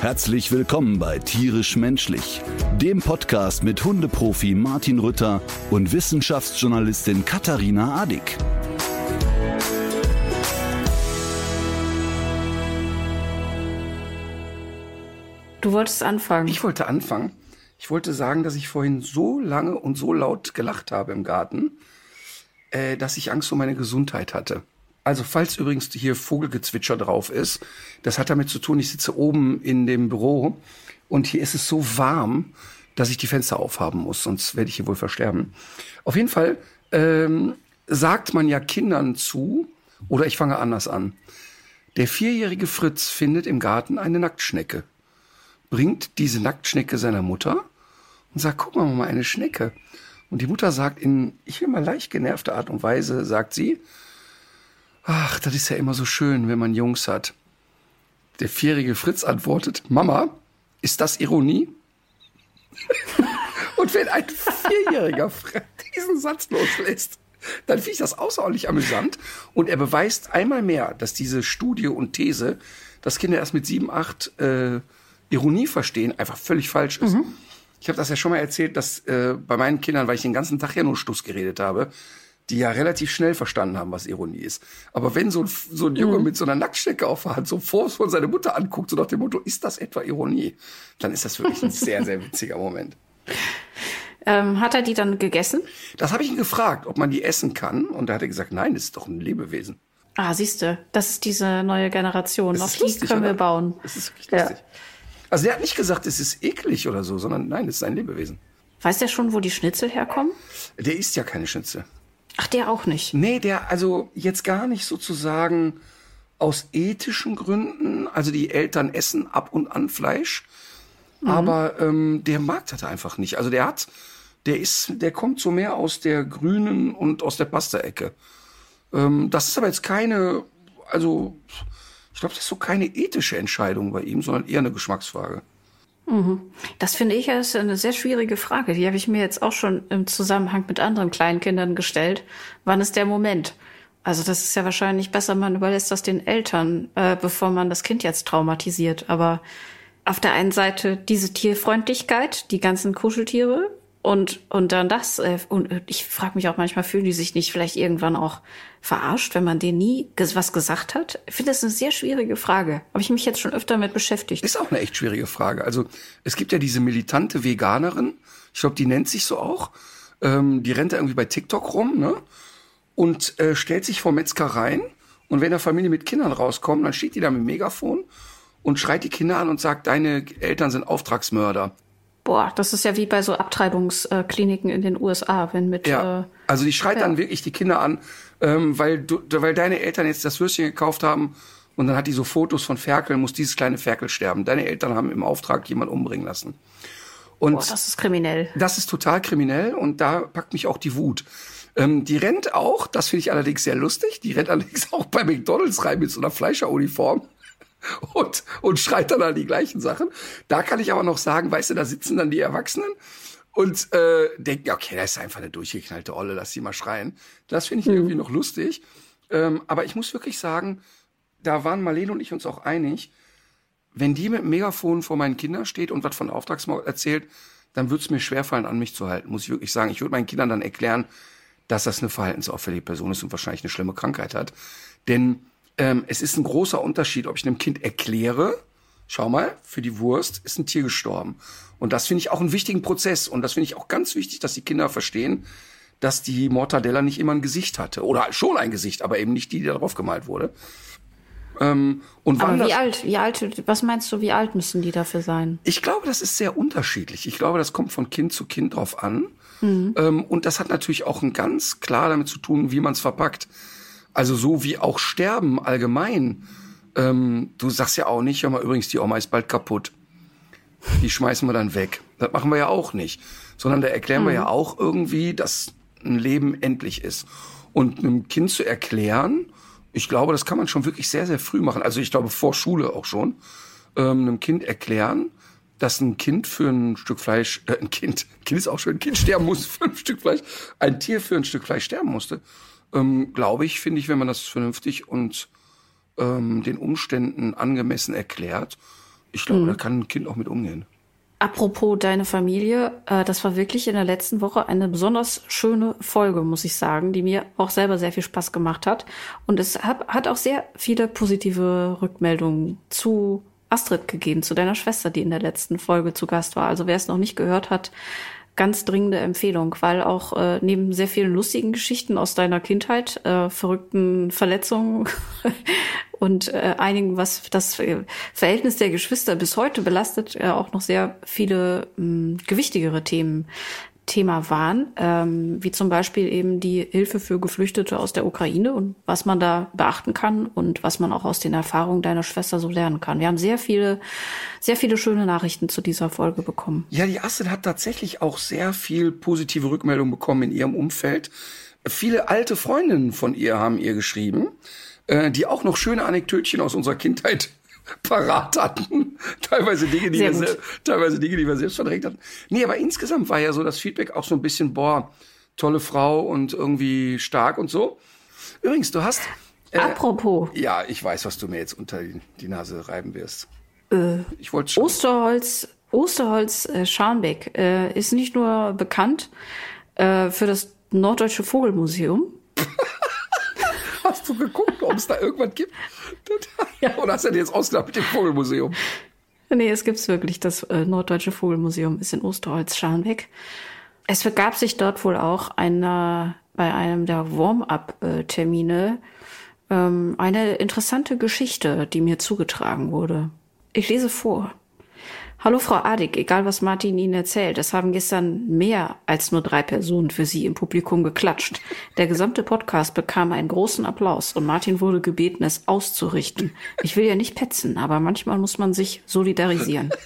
Herzlich willkommen bei Tierisch Menschlich, dem Podcast mit Hundeprofi Martin Rütter und Wissenschaftsjournalistin Katharina Adick. Du wolltest anfangen. Ich wollte anfangen. Ich wollte sagen, dass ich vorhin so lange und so laut gelacht habe im Garten, äh, dass ich Angst um meine Gesundheit hatte. Also falls übrigens hier Vogelgezwitscher drauf ist, das hat damit zu tun, ich sitze oben in dem Büro und hier ist es so warm, dass ich die Fenster aufhaben muss, sonst werde ich hier wohl versterben. Auf jeden Fall ähm, sagt man ja Kindern zu, oder ich fange anders an. Der vierjährige Fritz findet im Garten eine Nacktschnecke, bringt diese Nacktschnecke seiner Mutter und sagt, guck mal mal, eine Schnecke. Und die Mutter sagt in, ich will mal leicht genervte Art und Weise, sagt sie, ach, das ist ja immer so schön, wenn man Jungs hat. Der vierjährige Fritz antwortet, Mama, ist das Ironie? und wenn ein Vierjähriger diesen Satz loslässt, dann finde ich das außerordentlich amüsant. Und er beweist einmal mehr, dass diese Studie und These, dass Kinder erst mit sieben, acht äh, Ironie verstehen, einfach völlig falsch ist. Ich habe das ja schon mal erzählt, dass äh, bei meinen Kindern, weil ich den ganzen Tag ja nur Stuss geredet habe, die ja relativ schnell verstanden haben, was Ironie ist. Aber wenn so ein, so ein Junge mit so einer Nacktschnecke auf der Hand so vorwurfsvoll seine Mutter anguckt, so nach dem Motto, ist das etwa Ironie? Dann ist das wirklich ein sehr, sehr witziger Moment. Ähm, hat er die dann gegessen? Das habe ich ihn gefragt, ob man die essen kann. Und da hat er gesagt, nein, das ist doch ein Lebewesen. Ah, siehste, das ist diese neue Generation. Das Auf die lustig, können wir oder? bauen. Das ist wirklich Ja. lustig. Also der hat nicht gesagt, es ist eklig oder so, sondern nein, es ist ein Lebewesen. Weiß der schon, wo die Schnitzel herkommen? Der isst ja keine Schnitzel. Ach, der auch nicht. Nee, der also jetzt gar nicht sozusagen aus ethischen Gründen. Also die Eltern essen ab und an Fleisch, aber ähm, der mag das einfach nicht. Also der hat, der ist, der kommt so mehr aus der grünen und aus der Pasta-Ecke. Ähm, das ist aber jetzt keine, also ich glaube, das ist so keine ethische Entscheidung bei ihm, sondern eher eine Geschmacksfrage. Das finde ich ist eine sehr schwierige Frage. Die habe ich mir jetzt auch schon im Zusammenhang mit anderen Kleinkindern gestellt. Wann ist der Moment? Also das ist ja wahrscheinlich besser, man überlässt das den Eltern, äh, bevor man das Kind jetzt traumatisiert. Aber auf der einen Seite diese Tierfreundlichkeit, die ganzen Kuscheltiere und und dann das. Äh, und ich frage mich auch manchmal, fühlen die sich nicht vielleicht irgendwann auch verarscht, wenn man denen nie was gesagt hat? Ich finde das eine sehr schwierige Frage. Habe ich mich jetzt schon öfter mit beschäftigt. Ist auch eine echt schwierige Frage. Also es gibt ja diese militante Veganerin, ich glaube, die nennt sich so auch. Ähm, die rennt da irgendwie bei TikTok rum, ne? Und äh, stellt sich vor Metzgereien. Und wenn eine Familie mit Kindern rauskommt, dann steht die da mit dem Megafon und schreit die Kinder an und sagt, deine Eltern sind Auftragsmörder. Boah, das ist ja wie bei so Abtreibungskliniken in den USA, wenn mit Ja. äh, also die schreit ja. dann wirklich die Kinder an, ähm, weil, du, weil deine Eltern jetzt das Würstchen gekauft haben und dann hat die so Fotos von Ferkel, muss dieses kleine Ferkel sterben. Deine Eltern haben im Auftrag jemanden umbringen lassen. Und boah, das ist kriminell. Das ist total kriminell und da packt mich auch die Wut. Ähm, die rennt auch, das finde ich allerdings sehr lustig, die rennt allerdings auch bei McDonalds rein mit so einer Fleischeruniform und, und schreit dann an die gleichen Sachen. Da kann ich aber noch sagen, weißt du, da sitzen dann die Erwachsenen und äh, denken, ja, okay, das ist einfach eine durchgeknallte Olle, lass sie mal schreien. Das finde ich irgendwie noch lustig. Ähm, aber ich muss wirklich sagen, da waren Marlene und ich uns auch einig, wenn die mit dem Megafon vor meinen Kindern steht und was von Auftragsmord erzählt, dann würde es mir schwerfallen, an mich zu halten, muss ich wirklich sagen. Ich würde meinen Kindern dann erklären, dass das eine verhaltensauffällige Person ist und wahrscheinlich eine schlimme Krankheit hat. Denn ähm, es ist ein großer Unterschied, ob ich einem Kind erkläre, schau mal, für die Wurst ist ein Tier gestorben. Und das finde ich auch einen wichtigen Prozess. Und das finde ich auch ganz wichtig, dass die Kinder verstehen, dass die Mortadella nicht immer ein Gesicht hatte. Oder schon ein Gesicht, aber eben nicht die, die da drauf gemalt wurde. Ähm, und Aber wie alt, wie alt, was meinst du, wie alt müssen die dafür sein? ich glaube, das ist sehr unterschiedlich. Ich glaube, das kommt von Kind zu Kind drauf an. Ähm, und das hat natürlich auch ein ganz klar damit zu tun, wie man es verpackt. Also so wie auch Sterben allgemein. Ähm, du sagst ja auch nicht, hör mal, übrigens, die Oma ist bald kaputt. Die schmeißen wir dann weg. Das machen wir ja auch nicht. Sondern da erklären wir ja auch irgendwie, dass ein Leben endlich ist. Und einem Kind zu erklären, ich glaube, das kann man schon wirklich sehr, sehr früh machen. Also ich glaube, vor Schule auch schon, ähm, einem Kind erklären, dass ein Kind für ein Stück Fleisch, äh, ein Kind, ein Kind ist auch schon ein Kind sterben muss für ein Stück Fleisch, ein Tier für ein Stück Fleisch sterben musste, ähm, glaube ich, finde ich, wenn man das vernünftig und ähm, den Umständen angemessen erklärt, ich glaube, mhm. da kann ein Kind auch mit umgehen. Apropos deine Familie, äh, das war wirklich in der letzten Woche eine besonders schöne Folge, muss ich sagen, die mir auch selber sehr viel Spaß gemacht hat. Und es hat, hat auch sehr viele positive Rückmeldungen zu Astrid gegeben, zu deiner Schwester, die in der letzten Folge zu Gast war. Also wer es noch nicht gehört hat, ganz dringende Empfehlung, weil auch äh, neben sehr vielen lustigen Geschichten aus deiner Kindheit, äh, verrückten Verletzungen und äh, einigen, was das Verhältnis der Geschwister bis heute belastet, äh, auch noch sehr viele mh, gewichtigere Themen Thema waren, ähm, wie zum Beispiel eben die Hilfe für Geflüchtete aus der Ukraine und was man da beachten kann und was man auch aus den Erfahrungen deiner Schwester so lernen kann. Wir haben sehr viele, sehr viele schöne Nachrichten zu dieser Folge bekommen. Ja, die Astrid hat tatsächlich auch sehr viel positive Rückmeldung bekommen in ihrem Umfeld. Viele alte Freundinnen von ihr haben ihr geschrieben, äh, die auch noch schöne Anekdötchen aus unserer Kindheit parat hatten. teilweise Dinge, die wir, teilweise Dinge, die wir selbst verdrängt hatten. Nee, aber insgesamt war ja so das Feedback auch so ein bisschen, boah, tolle Frau und irgendwie stark und so. Übrigens, du hast. Äh, Apropos. Ja, ich weiß, was du mir jetzt unter die Nase reiben wirst. Äh, ich wollte schon. Osterholz, Osterholz äh, Scharnbeck äh, ist nicht nur bekannt äh, für das Norddeutsche Vogelmuseum. Hast du geguckt, ob es da irgendwas gibt? Ja. Oder hast du dir jetzt ausgedacht mit dem Vogelmuseum? Nee, es gibt's wirklich. Das äh, Norddeutsche Vogelmuseum ist in Osterholz-Scharnbeck. Es begab sich dort wohl auch einer, bei einem der Warm-up-Termine ähm, eine interessante Geschichte, die mir zugetragen wurde. Ich lese vor. Hallo Frau Adig, egal was Martin Ihnen erzählt, es haben gestern mehr als nur drei Personen für Sie im Publikum geklatscht. Der gesamte Podcast bekam einen großen Applaus und Martin wurde gebeten, es auszurichten. Ich will ja nicht petzen, aber manchmal muss man sich solidarisieren.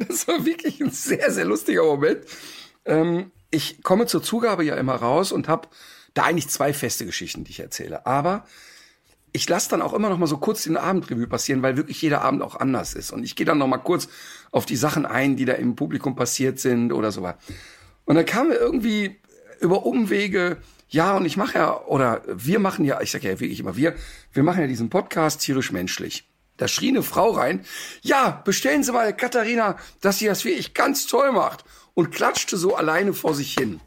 Das war wirklich ein sehr, sehr lustiger Moment. Ähm, ich komme zur Zugabe ja immer raus und habe da eigentlich zwei feste Geschichten, die ich erzähle. Aber ich lasse dann auch immer noch mal so kurz den Abendrevue passieren, weil wirklich jeder Abend auch anders ist. Und ich gehe dann noch mal kurz auf die Sachen ein, die da im Publikum passiert sind oder so was. Und dann kam mir irgendwie über Umwege, ja, und ich mache ja, oder wir machen ja, ich sage ja wirklich immer wir, wir machen ja diesen Podcast tierisch menschlich. Da schrie eine Frau rein, ja, bestellen Sie mal Katharina, dass sie das wirklich ganz toll macht. Und klatschte so alleine vor sich hin.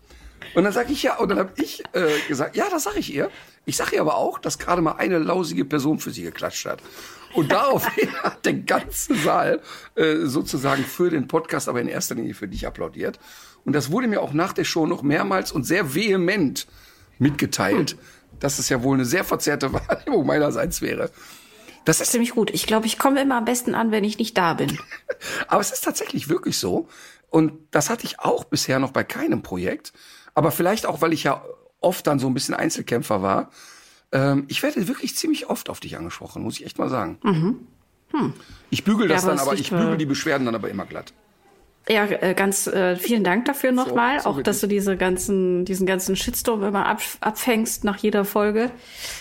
Und dann sag ich ja, und dann habe ich äh, gesagt, ja, das sage ich ihr. Ich sage ihr aber auch, dass gerade mal eine lausige Person für sie geklatscht hat. Und daraufhin hat der ganze Saal äh, sozusagen für den Podcast, aber in erster Linie für dich applaudiert. Und das wurde mir auch nach der Show noch mehrmals und sehr vehement mitgeteilt, hm. dass es ja wohl eine sehr verzerrte Wahrnehmung meinerseits wäre. Das ist ziemlich gut. Ich glaube, ich komme immer am besten an, wenn ich nicht da bin. aber es ist tatsächlich wirklich so. Und das hatte ich auch bisher noch bei keinem Projekt. Aber vielleicht auch, weil ich ja oft dann so ein bisschen Einzelkämpfer war. Ähm, ich werde wirklich ziemlich oft auf dich angesprochen, muss ich echt mal sagen. Mhm. Hm. Ich bügel das ja, dann, aber ich bügel die Beschwerden dann aber immer glatt. Ja, äh, ganz äh, vielen Dank dafür nochmal, so, so auch dass du diese ganzen, diesen ganzen Shitstorm immer ab, abfängst nach jeder Folge.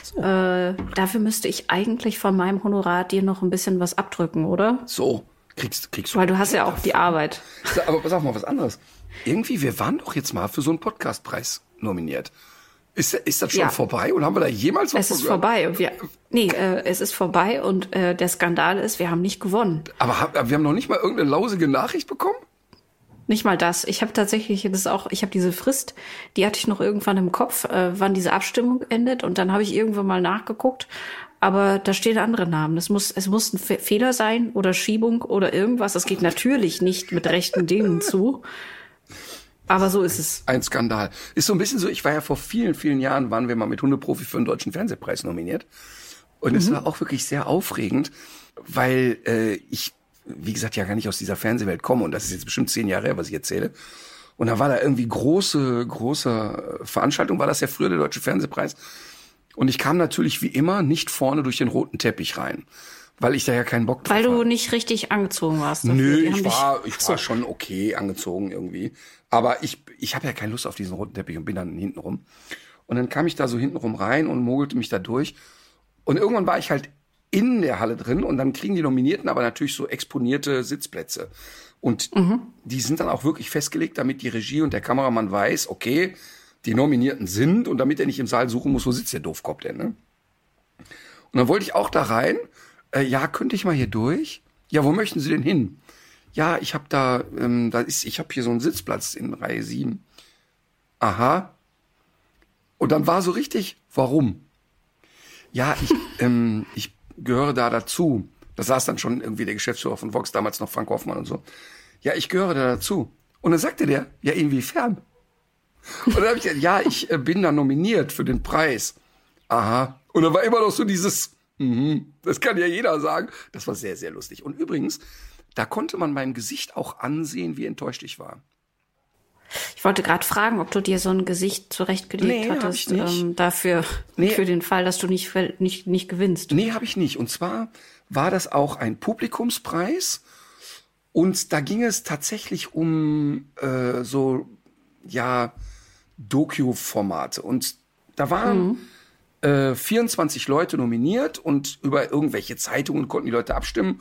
So. Äh, dafür müsste ich eigentlich von meinem Honorar dir noch ein bisschen was abdrücken, oder? So, kriegst, kriegst du. Weil du hast ja auch die Arbeit. Aber sag mal was anderes. Irgendwie, wir waren doch jetzt mal für so einen Podcastpreis nominiert. Ist, ist das schon ja. vorbei und haben wir da jemals was Es ist vorbei wir, nee, äh, es ist vorbei und äh, der Skandal ist, wir haben nicht gewonnen. Aber hab, wir haben noch nicht mal irgendeine lausige Nachricht bekommen? Nicht mal das. Ich habe tatsächlich das auch, ich habe diese Frist, die hatte ich noch irgendwann im Kopf, äh, wann diese Abstimmung endet und dann habe ich irgendwann mal nachgeguckt, aber da stehen andere Namen. Es muss, es muss ein Fehler sein oder Schiebung oder irgendwas. Es geht natürlich nicht mit rechten Dingen zu. Aber so ist es. Ein Skandal. Ist so ein bisschen so, ich war ja vor vielen, vielen Jahren, waren wir mal mit Hundeprofi für einen deutschen Fernsehpreis nominiert. Und es mhm. war auch wirklich sehr aufregend, weil äh, ich, wie gesagt, ja gar nicht aus dieser Fernsehwelt komme. Und das ist jetzt bestimmt zehn Jahre her, was ich erzähle. Und da war da irgendwie große, große Veranstaltung, war das ja früher der Deutsche Fernsehpreis. Und ich kam natürlich wie immer nicht vorne durch den roten Teppich rein weil ich da ja keinen Bock drauf Weil du habe. nicht richtig angezogen warst. dafür. Nö, ich war, ich war schon okay angezogen irgendwie. Aber ich, ich habe ja keine Lust auf diesen roten Teppich und bin dann hinten rum. Und dann kam ich da so hinten rum rein und mogelte mich da durch. Und irgendwann war ich halt in der Halle drin und dann kriegen die Nominierten aber natürlich so exponierte Sitzplätze. Und die sind dann auch wirklich festgelegt, damit die Regie und der Kameramann weiß, okay, die Nominierten sind und damit er nicht im Saal suchen muss, wo sitzt der Doofkopf denn, ne? Und dann wollte ich auch da rein. Äh, ja, könnte ich mal hier durch? Ja, wo möchten Sie denn hin? Ja, ich habe da, ähm, da ist, ich habe hier so einen Sitzplatz in Reihe 7. Aha. Und dann war so richtig, warum? Ja, ich, ähm, ich gehöre da dazu. Das saß dann schon irgendwie der Geschäftsführer von Vox, damals noch Frank Hoffmann und so. Ja, ich gehöre da dazu. Und dann sagte der, ja, inwiefern? Und dann habe ich gesagt, ja, ich äh, bin da nominiert für den Preis. Aha. Und dann war immer noch so dieses, mhm, das kann ja jeder sagen. Das war sehr, sehr lustig. Und übrigens, da konnte man meinem Gesicht auch ansehen, wie enttäuscht ich war. Ich wollte gerade fragen, ob du dir so ein Gesicht zurechtgelegt Nee, hattest ähm, dafür Nee. für den Fall, dass du nicht nicht nicht gewinnst. Nee, habe ich nicht. Und zwar war das auch ein Publikumspreis. Und da ging es tatsächlich um äh, so, ja, Doku-Formate. Und da waren äh, 24 Leute nominiert und über irgendwelche Zeitungen konnten die Leute abstimmen.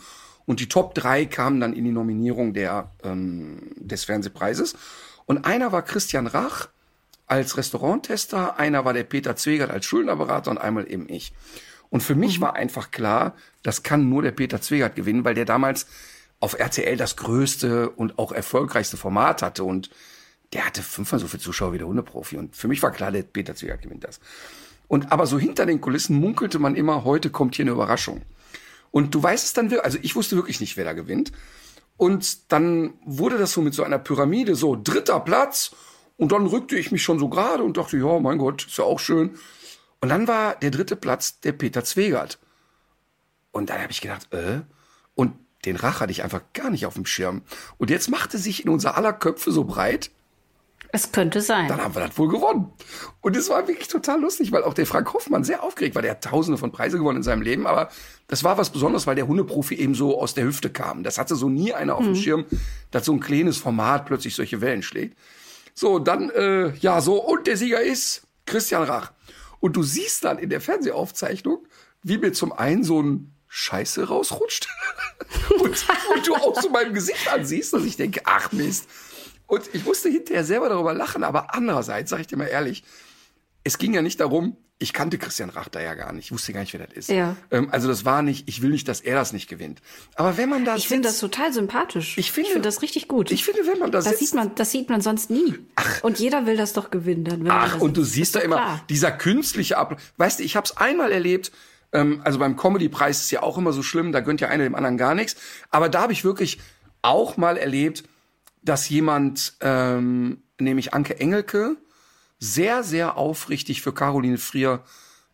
Und die Top 3 kamen dann in die Nominierung der, ähm, des Fernsehpreises. Und einer war Christian Rach als Restauranttester, einer war der Peter Zwegert als Schuldnerberater und einmal eben ich. Und für mich war einfach klar, das kann nur der Peter Zwegert gewinnen, weil der damals auf RTL das größte und auch erfolgreichste Format hatte und der hatte fünfmal so viele Zuschauer wie der Hundeprofi. Und für mich war klar, der Peter Zwegert gewinnt das. Und aber so hinter den Kulissen munkelte man immer, heute kommt hier eine Überraschung. Und du weißt es dann wirklich, also ich wusste wirklich nicht, wer da gewinnt. Und dann wurde das so mit so einer Pyramide, so dritter Platz. Und dann rückte ich mich schon so gerade und dachte, ja, mein Gott, ist ja auch schön. Und dann war der dritte Platz der Peter Zwegert. Und dann habe ich gedacht, äh, und den Rach hatte ich einfach gar nicht auf dem Schirm. Und jetzt machte sich in unser aller Köpfe so breit, Es könnte sein. dann haben wir das wohl gewonnen. Und es war wirklich total lustig, weil auch der Frank Hoffmann sehr aufgeregt war. Der hat tausende von Preise gewonnen in seinem Leben, aber das war was Besonderes, weil der Hundeprofi eben so aus der Hüfte kam. Das hatte so nie einer auf dem Schirm, dass so ein kleines Format plötzlich solche Wellen schlägt. So, dann, äh, ja, so, und der Sieger ist Christian Rach. Und du siehst dann in der Fernsehaufzeichnung, wie mir zum einen so ein Scheiße rausrutscht und, und du auch so meinem Gesicht ansiehst, dass ich denke, ach Mist. Und ich musste hinterher selber darüber lachen, aber andererseits, sag ich dir mal ehrlich, es ging ja nicht darum, ich kannte Christian Rach da ja gar nicht, ich wusste gar nicht, wer das ist. Ja. Ähm, also das war nicht, ich will nicht, dass er das nicht gewinnt. Aber wenn man da ich finde das total sympathisch. Ich finde- find das richtig gut. ich finde, wenn man da das sitzt, sieht man, das sieht man sonst nie. und jeder will das doch gewinnen, dann, wenn man Ach, das und du siehst da immer klar. dieser künstliche Ablauf. Weißt du, ich habe es einmal erlebt. Ähm, also beim Comedy-Preis ist ja auch immer so schlimm, da gönnt ja einer dem anderen gar nichts. Aber da habe ich wirklich auch mal erlebt, dass jemand, ähm, nämlich Anke Engelke, sehr, sehr aufrichtig für Caroline Frier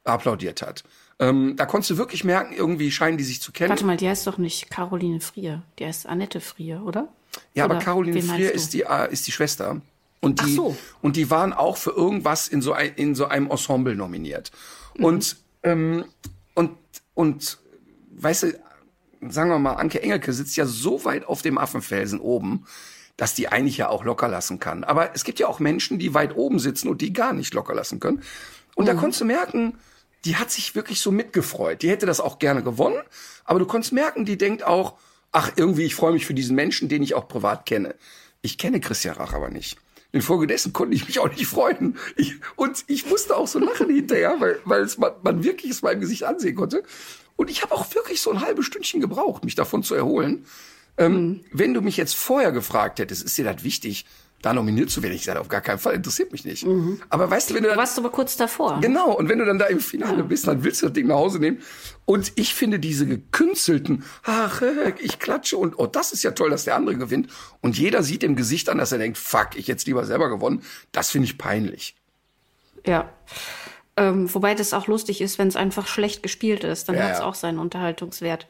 applaudiert hat. Ähm, da konntest du wirklich merken, irgendwie scheinen die sich zu kennen. Warte mal, die heißt doch nicht Caroline Frier. Die heißt Annette Frier, oder? Ja, aber Oder Caroline wen meinst Frier ist die, äh, ist die Schwester. Und die, Ach so. und die waren auch für irgendwas in so, ein, in so einem Ensemble nominiert. Mhm. Und, ähm, und, und, weißt du, sagen wir mal, Anke Engelke sitzt ja so weit auf dem Affenfelsen oben, dass die eigentlich ja auch locker lassen kann. Aber es gibt ja auch Menschen, die weit oben sitzen und die gar nicht locker lassen können. Und Mhm. da konntest du merken, die hat sich wirklich so mitgefreut. Die hätte das auch gerne gewonnen, aber du konntest merken, die denkt auch, ach, irgendwie, ich freue mich für diesen Menschen, den ich auch privat kenne. Ich kenne Christian Rach aber nicht. Infolgedessen konnte ich mich auch nicht freuen. Ich, und ich musste auch so lachen hinterher, weil, weil es man, man wirklich es meinem Gesicht ansehen konnte. Und ich habe auch wirklich so ein halbes Stündchen gebraucht, mich davon zu erholen. Ähm, Wenn du mich jetzt vorher gefragt hättest, ist dir das wichtig, da nominiert zu werden? Ich sage, auf gar keinen Fall, interessiert mich nicht. Aber weißt du, wenn du Du dann warst aber kurz davor. Genau, und wenn du dann da im Finale bist, dann willst du das Ding nach Hause nehmen. Und ich finde diese gekünstelten, ach, äh, ich klatsche und oh, das ist ja toll, dass der andere gewinnt. Und jeder sieht im Gesicht an, dass er denkt, fuck, ich jetzt lieber selber gewonnen. Das finde ich peinlich. Ja. Ähm, wobei das auch lustig ist, wenn es einfach schlecht gespielt ist, dann Ja, hat es ja. auch seinen Unterhaltungswert.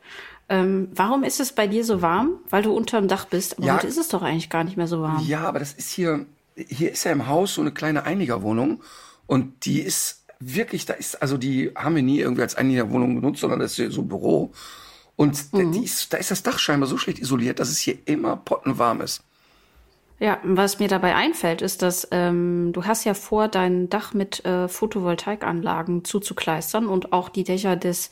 Ähm, warum ist es bei dir so warm? Weil du unterm Dach bist. Aber Ja. heute ist es doch eigentlich gar nicht mehr so warm. Ja, aber das ist hier, hier ist ja im Haus so eine kleine Einigerwohnung und die ist wirklich, da ist, also die haben wir nie irgendwie als Einigerwohnung genutzt, sondern das ist so ein Büro. Und mhm. die ist, da ist das Dach scheinbar so schlecht isoliert, dass es hier immer pottenwarm ist. Ja, was mir dabei einfällt, ist, dass ähm, du hast ja vor, dein Dach mit äh, Photovoltaikanlagen zuzukleistern und auch die Dächer des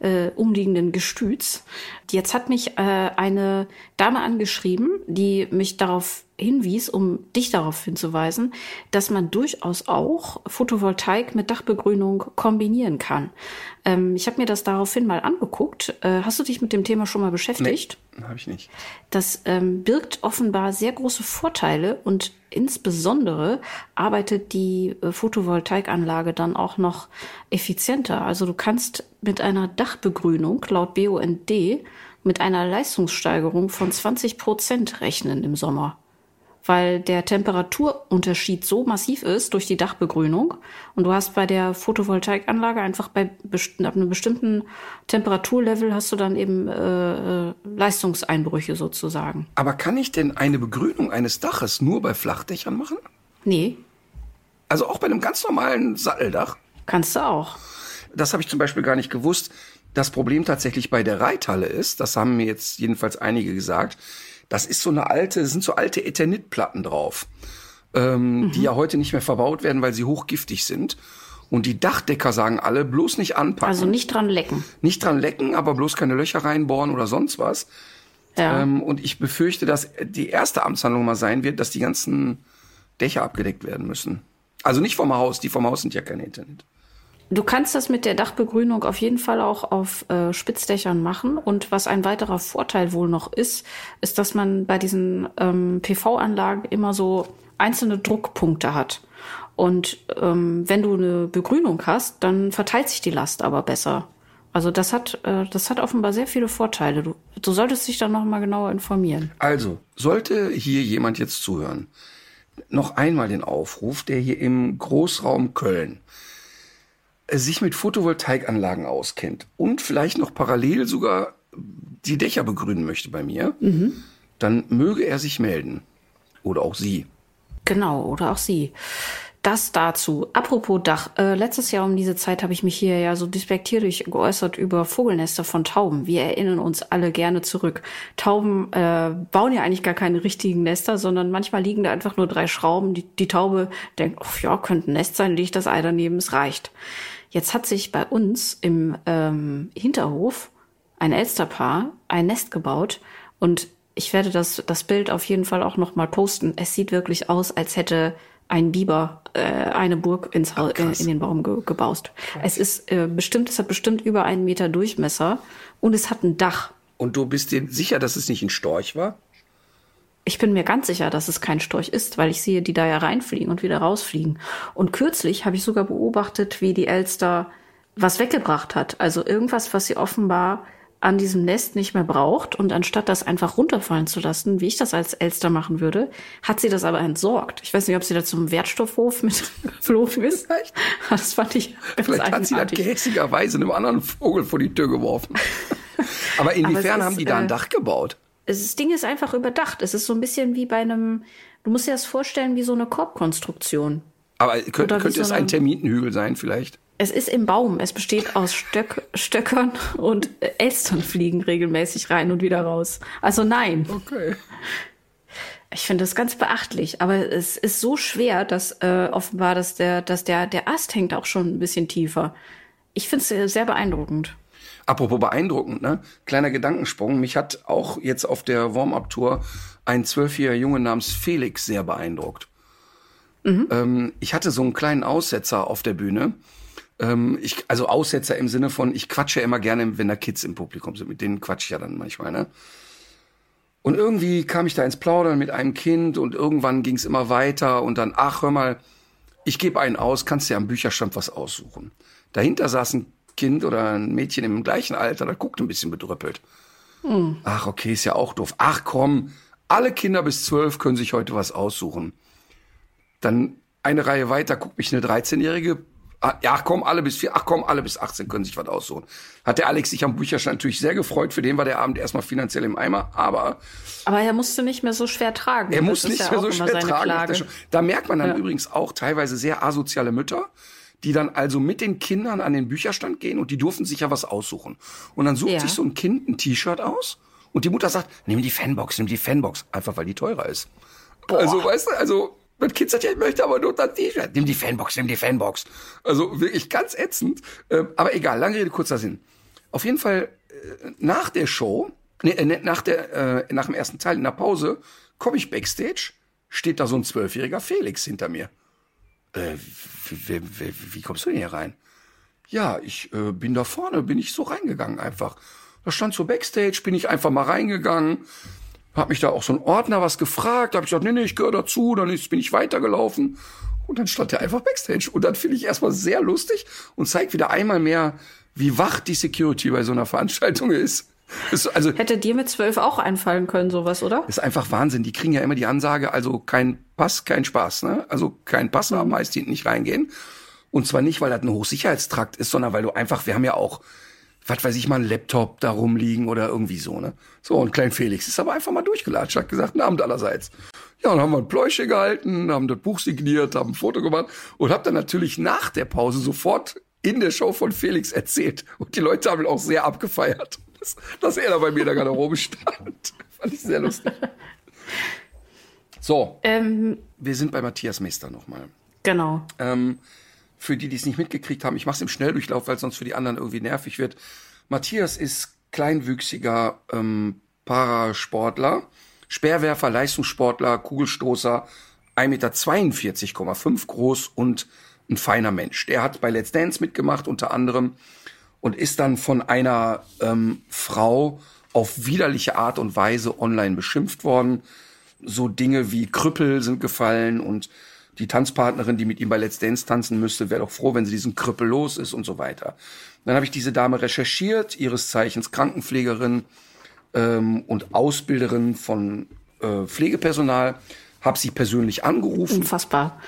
äh, umliegenden Gestüts. Jetzt hat mich äh, eine Dame angeschrieben, die mich darauf hinwies, um dich darauf hinzuweisen, dass man durchaus auch Photovoltaik mit Dachbegrünung kombinieren kann. Ähm, ich habe mir das daraufhin mal angeguckt. Äh, hast du dich mit dem Thema schon mal beschäftigt? Nee, habe ich nicht. Das ähm, birgt offenbar sehr große Vorteile und insbesondere arbeitet die äh, Photovoltaikanlage dann auch noch effizienter. Also du kannst mit einer Dachbegrünung laut BUND mit einer Leistungssteigerung von 20 Prozent rechnen im Sommer weil der Temperaturunterschied so massiv ist durch die Dachbegrünung. Und du hast bei der Photovoltaikanlage einfach bei ab einem bestimmten Temperaturlevel hast du dann eben äh, äh, Leistungseinbrüche sozusagen. Aber kann ich denn eine Begrünung eines Daches nur bei Flachdächern machen? Nee. Also auch bei einem ganz normalen Satteldach? Kannst du auch. Das habe ich zum Beispiel gar nicht gewusst. Das Problem tatsächlich bei der Reithalle ist, das haben mir jetzt jedenfalls einige gesagt, das ist so eine alte, das sind so alte Eternitplatten drauf, ähm, mhm. die ja heute nicht mehr verbaut werden, weil sie hochgiftig sind. Und die Dachdecker sagen alle, bloß nicht anpacken. Also nicht dran lecken. Nicht dran lecken, aber bloß keine Löcher reinbohren oder sonst was. Ja. Ähm, und ich befürchte, dass die erste Amtshandlung mal sein wird, dass die ganzen Dächer abgedeckt werden müssen. Also nicht vom Haus, die vom Haus sind ja keine Eternit. Du kannst das mit der Dachbegrünung auf jeden Fall auch auf äh, Spitzdächern machen. Und was ein weiterer Vorteil wohl noch ist, ist, dass man bei diesen ähm, PV-Anlagen immer so einzelne Druckpunkte hat. Und ähm, wenn du eine Begrünung hast, dann verteilt sich die Last aber besser. Also das hat, äh, das hat offenbar sehr viele Vorteile. Du, du solltest dich dann noch mal genauer informieren. Also sollte hier jemand jetzt zuhören, noch einmal den Aufruf, der hier im Großraum Köln sich mit Photovoltaikanlagen auskennt und vielleicht noch parallel sogar die Dächer begrünen möchte bei mir, mhm. dann möge er sich melden. Oder auch sie. Genau, oder auch sie. Das dazu. Apropos Dach. Äh, letztes Jahr um diese Zeit habe ich mich hier ja so despektierlich geäußert über Vogelnester von Tauben. Wir erinnern uns alle gerne zurück. Tauben äh, bauen ja eigentlich gar keine richtigen Nester, sondern manchmal liegen da einfach nur drei Schrauben. Die, die Taube denkt, ach ja, könnte ein Nest sein, legt das Ei daneben, es reicht. Jetzt hat sich bei uns im ähm, Hinterhof ein Elsterpaar ein Nest gebaut und ich werde das, das Bild auf jeden Fall auch noch mal posten. Es sieht wirklich aus, als hätte ein Biber äh, eine Burg ins Haus, äh, in den Baum ge gebaust. Krass. Es ist äh, bestimmt, es hat bestimmt über einen Meter Durchmesser und es hat ein Dach. Und du bist dir sicher, dass es nicht ein Storch war? Ich bin mir ganz sicher, dass es kein Storch ist, weil ich sehe die da ja reinfliegen und wieder rausfliegen. Und kürzlich habe ich sogar beobachtet, wie die Elster was weggebracht hat. Also irgendwas, was sie offenbar an diesem Nest nicht mehr braucht. Und anstatt das einfach runterfallen zu lassen, wie ich das als Elster machen würde, hat sie das aber entsorgt. Ich weiß nicht, ob sie da zum Wertstoffhof mitgeflogen ist. Das fand ich ganz Vielleicht hat sie da gehässigerweise einem anderen Vogel vor die Tür geworfen. aber inwiefern aber haben die da ein äh, Dach gebaut? Das Ding ist einfach überdacht. Es ist so ein bisschen wie bei einem, du musst dir das vorstellen wie so eine Korbkonstruktion. Aber könnte, könnte es so ein Termitenhügel sein vielleicht? Es ist im Baum. Es besteht aus Stöck, Stöckern und Elstern fliegen regelmäßig rein und wieder raus. Also nein. Okay. Ich finde das ganz beachtlich, aber es ist so schwer, dass äh, offenbar, dass der, dass der, der Ast hängt auch schon ein bisschen tiefer. Ich finde es sehr beeindruckend. Apropos beeindruckend, ne? Kleiner Gedankensprung. Mich hat auch jetzt auf der Warm-Up-Tour ein zwölfjähriger Junge namens Felix sehr beeindruckt. Mhm. Ähm, ich hatte so einen kleinen Aussetzer auf der Bühne. Ähm, ich, also Aussetzer im Sinne von, ich quatsche immer gerne, wenn da Kids im Publikum sind. Mit denen quatsche ich ja dann manchmal, ne? Und irgendwie kam ich da ins Plaudern mit einem Kind und irgendwann ging es immer weiter und dann, ach, hör mal, ich gebe einen aus, kannst dir am Bücherstand was aussuchen. Dahinter saß ein Kind oder ein Mädchen im gleichen Alter, das guckt ein bisschen bedrüppelt. Hm. Ach, okay, ist ja auch doof. Ach komm, alle Kinder bis zwölf können sich heute was aussuchen. Dann eine Reihe weiter guckt mich eine 13-Jährige. Ah, ja, komm, alle bis vier, ach komm, alle bis 18 können sich was aussuchen. Hat der Alex sich am Bücherstand natürlich sehr gefreut. Für den war der Abend erstmal finanziell im Eimer, aber. Aber er musste nicht mehr so schwer tragen. Er musste nicht ja mehr so schwer tragen. Da merkt man dann ja. übrigens auch teilweise sehr asoziale Mütter, die dann also mit den Kindern an den Bücherstand gehen und die durften sich ja was aussuchen. Und dann sucht Ja. sich so ein Kind ein T-Shirt aus und die Mutter sagt, nimm die Fanbox, nimm die Fanbox, einfach weil die teurer ist. Also, weißt du, also mein Kind sagt ja, ich möchte aber nur das T-Shirt. Nimm die Fanbox, nimm die Fanbox. Also wirklich ganz ätzend. Ähm, aber egal, lange Rede, kurzer Sinn. Auf jeden Fall äh, nach der Show, nee, äh, ne, nach, der, äh, nach dem ersten Teil in der Pause, komme ich backstage, steht da so ein zwölfjähriger Felix hinter mir. Äh, wie, wie, wie, kommst du denn hier rein? Ja, ich äh, bin da vorne, bin ich so reingegangen einfach. Da stand so Backstage, bin ich einfach mal reingegangen, hab mich da auch so ein Ordner was gefragt, hab ich gesagt, nee, nee, ich gehöre dazu, dann ist, bin ich weitergelaufen und dann stand er einfach Backstage und dann finde ich erstmal sehr lustig und zeigt wieder einmal mehr, wie wach die Security bei so einer Veranstaltung ist. Also Hätte dir mit zwölf auch einfallen können, sowas, oder? ist einfach Wahnsinn. Die kriegen ja immer die Ansage, also kein Pass, kein Spaß, ne? Also kein Pass haben, heißt hinten nicht reingehen. Und zwar nicht, weil das ein Hochsicherheitstrakt ist, sondern weil du einfach, wir haben ja auch, was weiß ich mal, einen Laptop da rumliegen oder irgendwie so, ne? So, und Klein Felix ist aber einfach mal durchgelatscht, hat gesagt, Abend allerseits. Ja, und haben wir ein Pläusche gehalten, haben das Buch signiert, haben ein Foto gemacht und hab dann natürlich nach der Pause sofort in der Show von Felix erzählt. Und die Leute haben auch sehr abgefeiert, dass, dass er da bei mir in der Garderobe stand. Fand ich sehr lustig. So, Ähm, wir sind bei Matthias Mester nochmal. genau. Ähm, für die, die es nicht mitgekriegt haben, ich mache es im Schnelldurchlauf, weil es sonst für die anderen irgendwie nervig wird. Matthias ist kleinwüchsiger ähm, Parasportler, Speerwerfer, Leistungssportler, Kugelstoßer, 1,42,5 Meter groß und ein feiner Mensch. Der hat bei Let's Dance mitgemacht unter anderem und ist dann von einer ähm, Frau auf widerliche Art und Weise online beschimpft worden. So Dinge wie Krüppel sind gefallen und die Tanzpartnerin, die mit ihm bei Let's Dance tanzen müsste, wäre doch froh, wenn sie diesen Krüppel los ist und so weiter. Dann habe ich diese Dame recherchiert, ihres Zeichens Krankenpflegerin ähm, und Ausbilderin von äh, Pflegepersonal, habe sie persönlich angerufen. Unfassbar.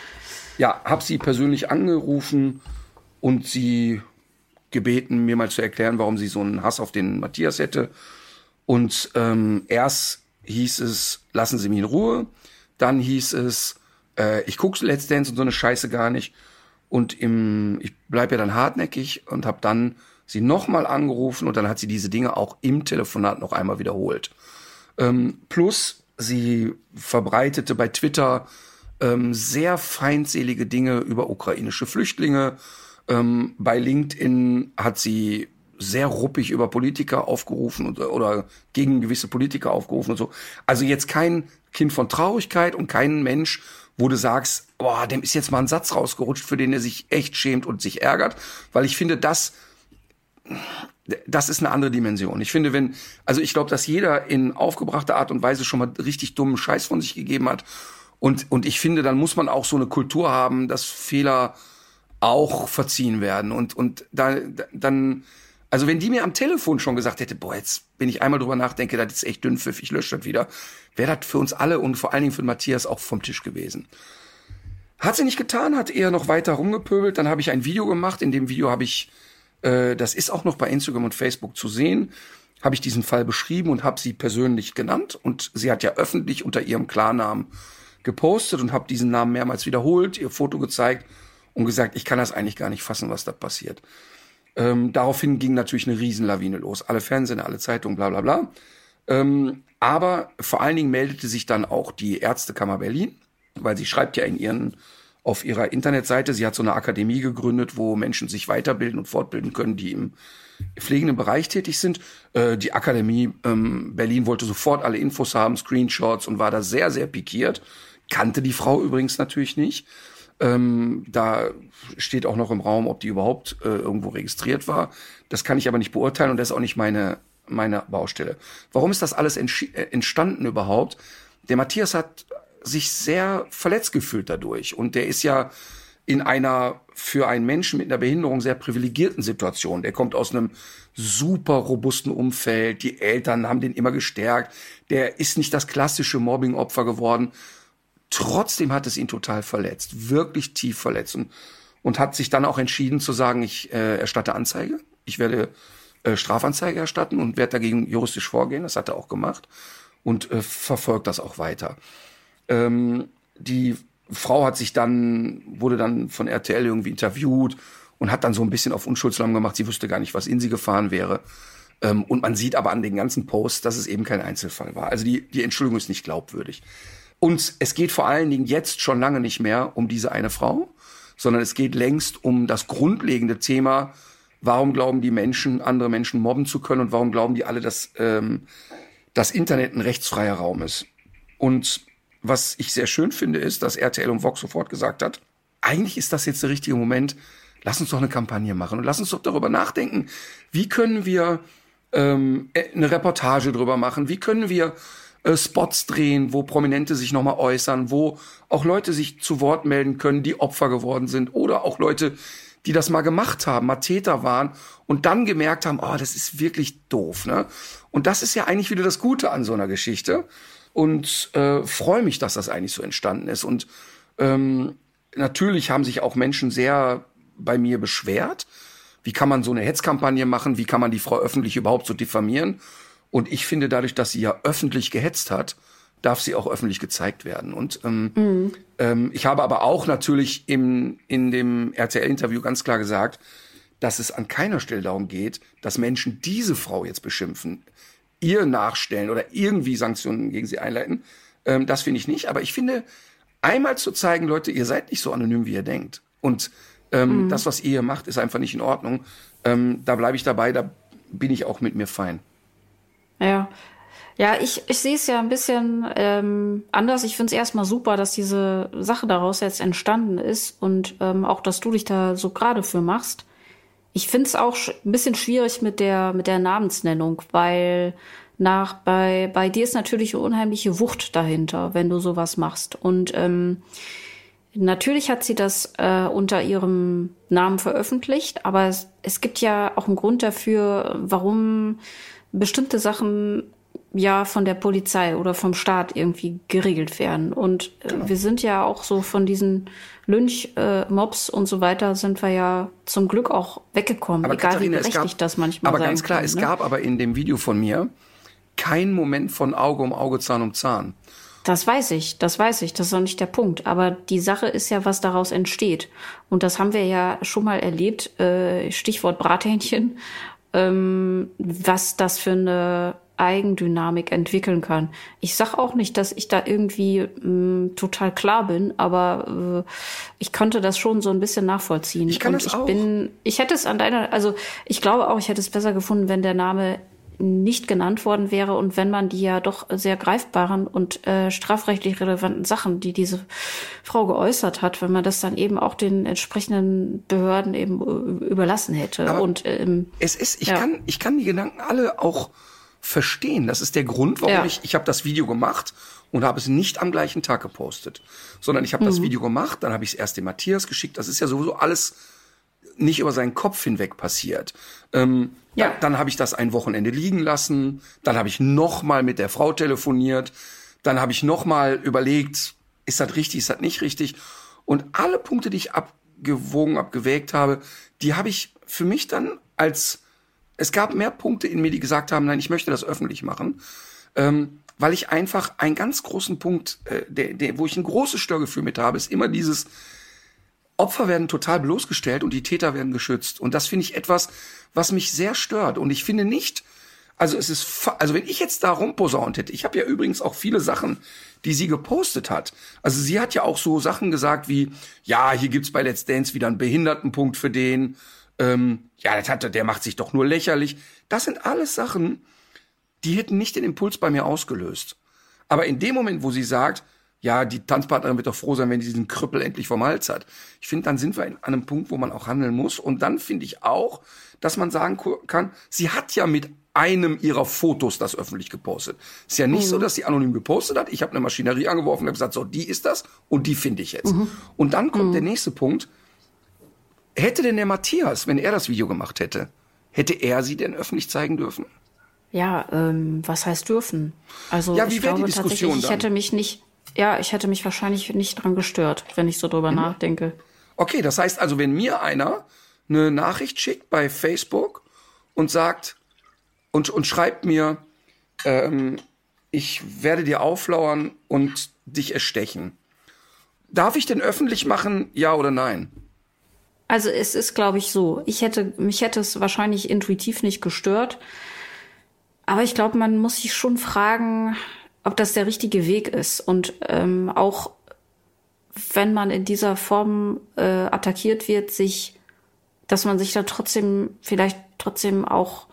Ja, habe sie persönlich angerufen und sie gebeten, mir mal zu erklären, warum sie so einen Hass auf den Matthias hätte. Und ähm, erst hieß es, lassen Sie mich in Ruhe. Dann hieß es, äh, ich gucke Let's Dance und so eine Scheiße gar nicht. Und im, ich bleib ja dann hartnäckig und habe dann sie nochmal angerufen und dann hat sie diese Dinge auch im Telefonat noch einmal wiederholt. Ähm, plus sie verbreitete bei Twitter ähm, sehr feindselige Dinge über ukrainische Flüchtlinge. Ähm, bei LinkedIn hat sie sehr ruppig über Politiker aufgerufen und, oder gegen gewisse Politiker aufgerufen und so. Also jetzt kein Kind von Traurigkeit und kein Mensch, wo du sagst, boah, dem ist jetzt mal ein Satz rausgerutscht, für den er sich echt schämt und sich ärgert, weil ich finde, das das ist eine andere Dimension. Ich finde, wenn, also ich glaube, dass jeder in aufgebrachter Art und Weise schon mal richtig dummen Scheiß von sich gegeben hat. Und, und ich finde, dann muss man auch so eine Kultur haben, dass Fehler auch verziehen werden. Und, und da, dann, also wenn die mir am Telefon schon gesagt hätte, boah, jetzt bin ich einmal drüber nachdenke, das ist echt dünnpfiff, ich lösche das wieder, wäre das für uns alle und vor allen Dingen für Matthias auch vom Tisch gewesen. Hat sie nicht getan, hat eher noch weiter rumgepöbelt. Dann habe ich ein Video gemacht. In dem Video habe ich äh, das ist auch noch bei Instagram und Facebook zu sehen, habe ich diesen Fall beschrieben und habe sie persönlich genannt. Und sie hat ja öffentlich unter ihrem Klarnamen gepostet und habe diesen Namen mehrmals wiederholt, ihr Foto gezeigt und gesagt, ich kann das eigentlich gar nicht fassen, was da passiert. Ähm, daraufhin ging natürlich eine Riesenlawine los. Alle Fernsehen, alle Zeitungen, bla bla bla. Ähm, aber vor allen Dingen meldete sich dann auch die Ärztekammer Berlin, weil sie schreibt ja in ihren auf ihrer Internetseite. Sie hat so eine Akademie gegründet, wo Menschen sich weiterbilden und fortbilden können, die im pflegenden Bereich tätig sind. Äh, die Akademie ähm, Berlin wollte sofort alle Infos haben, Screenshots und war da sehr, sehr pikiert. Kannte die Frau übrigens natürlich nicht. Ähm, da steht auch noch im Raum, ob die überhaupt äh, irgendwo registriert war. Das kann ich aber nicht beurteilen und das ist auch nicht meine, meine Baustelle. Warum ist das alles entstanden überhaupt? Der Matthias hat sich sehr verletzt gefühlt dadurch. Und der ist ja in einer für einen Menschen mit einer Behinderung sehr privilegierten Situation. Der kommt aus einem super robusten Umfeld. Die Eltern haben den immer gestärkt. Der ist nicht das klassische Mobbing-Opfer geworden. Trotzdem hat es ihn total verletzt, wirklich tief verletzt und, und hat sich dann auch entschieden zu sagen, ich äh, erstatte Anzeige. Ich werde äh, Strafanzeige erstatten und werde dagegen juristisch vorgehen. Das hat er auch gemacht und äh, verfolgt das auch weiter. Ähm, die Frau hat sich dann, wurde dann von RTL irgendwie interviewt und hat dann so ein bisschen auf Unschuldslamm gemacht. Sie wüsste gar nicht, was in sie gefahren wäre. Ähm, und man sieht aber an den ganzen Posts, dass es eben kein Einzelfall war. Also die, die Entschuldigung ist nicht glaubwürdig. Und es geht vor allen Dingen jetzt schon lange nicht mehr um diese eine Frau, sondern es geht längst um das grundlegende Thema, warum glauben die Menschen, andere Menschen mobben zu können und warum glauben die alle, dass ähm, das Internet ein rechtsfreier Raum ist. Und was ich sehr schön finde, ist, dass RTL und Vox sofort gesagt hat, eigentlich ist das jetzt der richtige Moment, lass uns doch eine Kampagne machen und lass uns doch darüber nachdenken, wie können wir ähm, äh, eine Reportage drüber machen, wie können wir äh, Spots drehen, wo Prominente sich nochmal äußern, wo auch Leute sich zu Wort melden können, die Opfer geworden sind oder auch Leute, die das mal gemacht haben, mal Täter waren und dann gemerkt haben, oh, das ist wirklich doof. Ne? Und das ist ja eigentlich wieder das Gute an so einer Geschichte. Und äh, freue mich, dass das eigentlich so entstanden ist. Und ähm, natürlich haben sich auch Menschen sehr bei mir beschwert. Wie kann man so eine Hetzkampagne machen? Wie kann man die Frau öffentlich überhaupt so diffamieren? Und ich finde, dadurch, dass sie ja öffentlich gehetzt hat, darf sie auch öffentlich gezeigt werden. Und ähm, mhm. ähm, ich habe aber auch natürlich im, in dem RTL-Interview ganz klar gesagt, dass es an keiner Stelle darum geht, dass Menschen diese Frau jetzt beschimpfen, ihr nachstellen oder irgendwie Sanktionen gegen sie einleiten. Ähm, das finde ich nicht. Aber ich finde, einmal zu zeigen, Leute, ihr seid nicht so anonym, wie ihr denkt. Und ähm, mhm. das, was ihr hier macht, ist einfach nicht in Ordnung. Ähm, da bleibe ich dabei, da bin ich auch mit mir fein. Ja, ja, ich, ich sehe es ja ein bisschen ähm, anders. Ich finde es erstmal super, dass diese Sache daraus jetzt entstanden ist und ähm, auch, dass du dich da so gerade für machst. Ich finde es auch ein bisschen schwierig mit der, mit der Namensnennung, weil nach bei, bei dir ist natürlich eine unheimliche Wucht dahinter, wenn du sowas machst. Und ähm, natürlich hat sie das äh, unter ihrem Namen veröffentlicht, aber es, es gibt ja auch einen Grund dafür, warum bestimmte Sachen ja von der Polizei oder vom Staat irgendwie geregelt werden. Und äh, genau. wir sind ja auch so von diesen Lynch-Mobs äh, und so weiter sind wir ja zum Glück auch weggekommen, aber egal Katharina, wie berechtigt gab, das manchmal Aber ganz klar, kann, es ne? gab aber in dem Video von mir keinen Moment von Auge um Auge, Zahn um Zahn. Das weiß ich, das weiß ich, das ist auch nicht der Punkt. Aber die Sache ist ja, was daraus entsteht. Und das haben wir ja schon mal erlebt, äh, Stichwort Brathähnchen, ähm, was das für eine Eigendynamik entwickeln kann. Ich sag auch nicht, dass ich da irgendwie mh, mm, total klar bin, aber äh, ich konnte das schon so ein bisschen nachvollziehen. Ich kann Und das ich auch. bin, ich hätte es an deiner, also ich glaube auch, ich hätte es besser gefunden, wenn der Name nicht genannt worden wäre und wenn man die ja doch sehr greifbaren und äh, strafrechtlich relevanten Sachen, die diese Frau geäußert hat, wenn man das dann eben auch den entsprechenden Behörden eben überlassen hätte. Aber und ähm, es ist, ich ja. kann, ich kann die Gedanken alle auch verstehen. Das ist der Grund, warum Ja. ich, ich habe das Video gemacht und habe es nicht am gleichen Tag gepostet, sondern ich habe Mhm. das Video gemacht, dann habe ich es erst dem Matthias geschickt. Das ist ja sowieso alles nicht über seinen Kopf hinweg passiert. Ähm, Ja. Dann, dann habe ich das ein Wochenende liegen lassen. Dann habe ich noch mal mit der Frau telefoniert. Dann habe ich noch mal überlegt, ist das richtig, ist das nicht richtig? Und alle Punkte, die ich abgewogen, abgewägt habe, die habe ich für mich dann als es gab mehr Punkte in mir, die gesagt haben, nein, ich möchte das öffentlich machen, ähm, weil ich einfach einen ganz großen Punkt, äh, der, der, wo ich ein großes Störgefühl mit habe, ist immer dieses Opfer werden total bloßgestellt und die Täter werden geschützt. Und das finde ich etwas, was mich sehr stört. Und ich finde nicht, also es ist, also wenn ich jetzt da rumposaunt hätte, ich habe ja übrigens auch viele Sachen, die sie gepostet hat. Also sie hat ja auch so Sachen gesagt wie, ja, hier gibt's bei Let's Dance wieder einen Behindertenpunkt für den. Ähm, ja, das hat, er- der macht sich doch nur lächerlich. Das sind alles Sachen, die hätten nicht den Impuls bei mir ausgelöst. Aber in dem Moment, wo sie sagt, ja, die Tanzpartnerin wird doch froh sein, wenn sie diesen Krüppel endlich vom Hals hat. Ich finde, dann sind wir in einem Punkt, wo man auch handeln muss. Und dann finde ich auch, dass man sagen kann, sie hat ja mit einem ihrer Fotos das öffentlich gepostet. Ist ja nicht so, dass sie anonym gepostet hat. Ich habe eine Maschinerie angeworfen und habe gesagt, so, die ist das und die finde ich jetzt. Und dann kommt der nächste Punkt. Hätte denn der Matthias, wenn er das Video gemacht hätte, hätte er sie denn öffentlich zeigen dürfen? Ja, ähm, was heißt dürfen? Also Ja, wie ich glaube Diskussion tatsächlich, ich hätte mich nicht, ja, ich hätte mich wahrscheinlich nicht dran gestört, wenn ich so drüber Mhm. nachdenke. Okay, das heißt also, wenn mir einer eine Nachricht schickt bei Facebook und sagt und, und schreibt mir, ähm, ich werde dir auflauern und dich erstechen. darf ich den öffentlich machen, ja oder nein? Also es ist, glaube ich, so. Ich hätte, mich hätte es wahrscheinlich intuitiv nicht gestört. Aber ich glaube, man muss sich schon fragen, ob das der richtige Weg ist. Und ähm, auch wenn man in dieser Form äh, attackiert wird, sich, dass man sich da trotzdem vielleicht trotzdem auch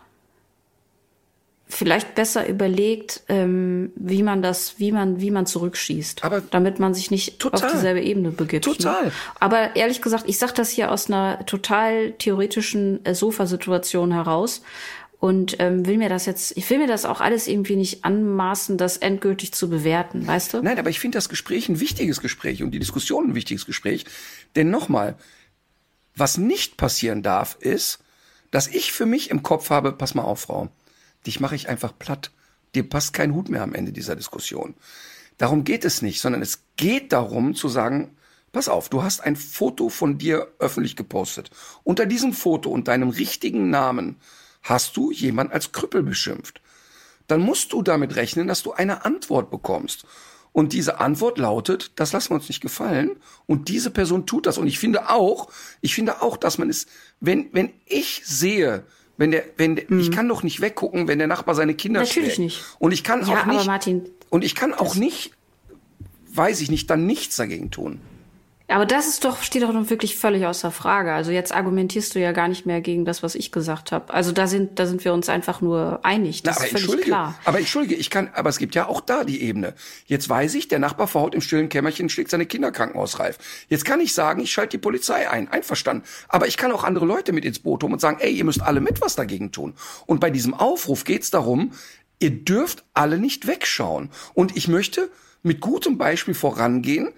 vielleicht besser überlegt, ähm, wie man das, wie man, wie man zurückschießt, Aber damit man sich nicht total. auf dieselbe Ebene begibt. Total. Ne? Aber ehrlich gesagt, ich sage das hier aus einer total theoretischen äh, Sofasituation heraus und ähm, will mir das jetzt, ich will mir das auch alles irgendwie nicht anmaßen, das endgültig zu bewerten, weißt du? Nein, aber ich finde das Gespräch ein wichtiges Gespräch und die Diskussion ein wichtiges Gespräch. Denn nochmal, was nicht passieren darf, ist, dass ich für mich im Kopf habe, pass mal auf, Frau, dich mache ich einfach platt. Dir passt kein Hut mehr am Ende dieser Diskussion. Darum geht es nicht, sondern es geht darum zu sagen, pass auf, du hast ein Foto von dir öffentlich gepostet. Unter diesem Foto und deinem richtigen Namen hast du jemand als Krüppel beschimpft. Dann musst du damit rechnen, dass du eine Antwort bekommst. Und diese Antwort lautet, das lassen wir uns nicht gefallen. Und diese Person tut das. Und ich finde auch, ich finde auch, dass man es, wenn, wenn ich sehe, wenn der, wenn der, ich kann doch nicht weggucken, wenn der Nachbar seine Kinder Mhm. Natürlich schlägt. nicht. Und ich kann Ja, auch aber nicht, Martin, und ich kann auch nicht, weiß ich nicht, dann nichts dagegen tun. Aber das ist doch, steht doch nun wirklich völlig außer Frage. Also jetzt argumentierst du ja gar nicht mehr gegen das, was ich gesagt habe. Also da sind, da sind wir uns einfach nur einig. Das Na, ist aber völlig entschuldige, klar. aber entschuldige, ich kann, aber es gibt ja auch da die Ebene. Jetzt weiß ich, der Nachbar verhaut im stillen Kämmerchen, schlägt seine Kinder krankenhausreif. Jetzt kann ich sagen, ich schalte die Polizei ein, einverstanden. Aber ich kann auch andere Leute mit ins Boot holen und sagen, ey, ihr müsst alle mit was dagegen tun. Und bei diesem Aufruf geht's darum, ihr dürft alle nicht wegschauen. Und ich möchte mit gutem Beispiel vorangehen.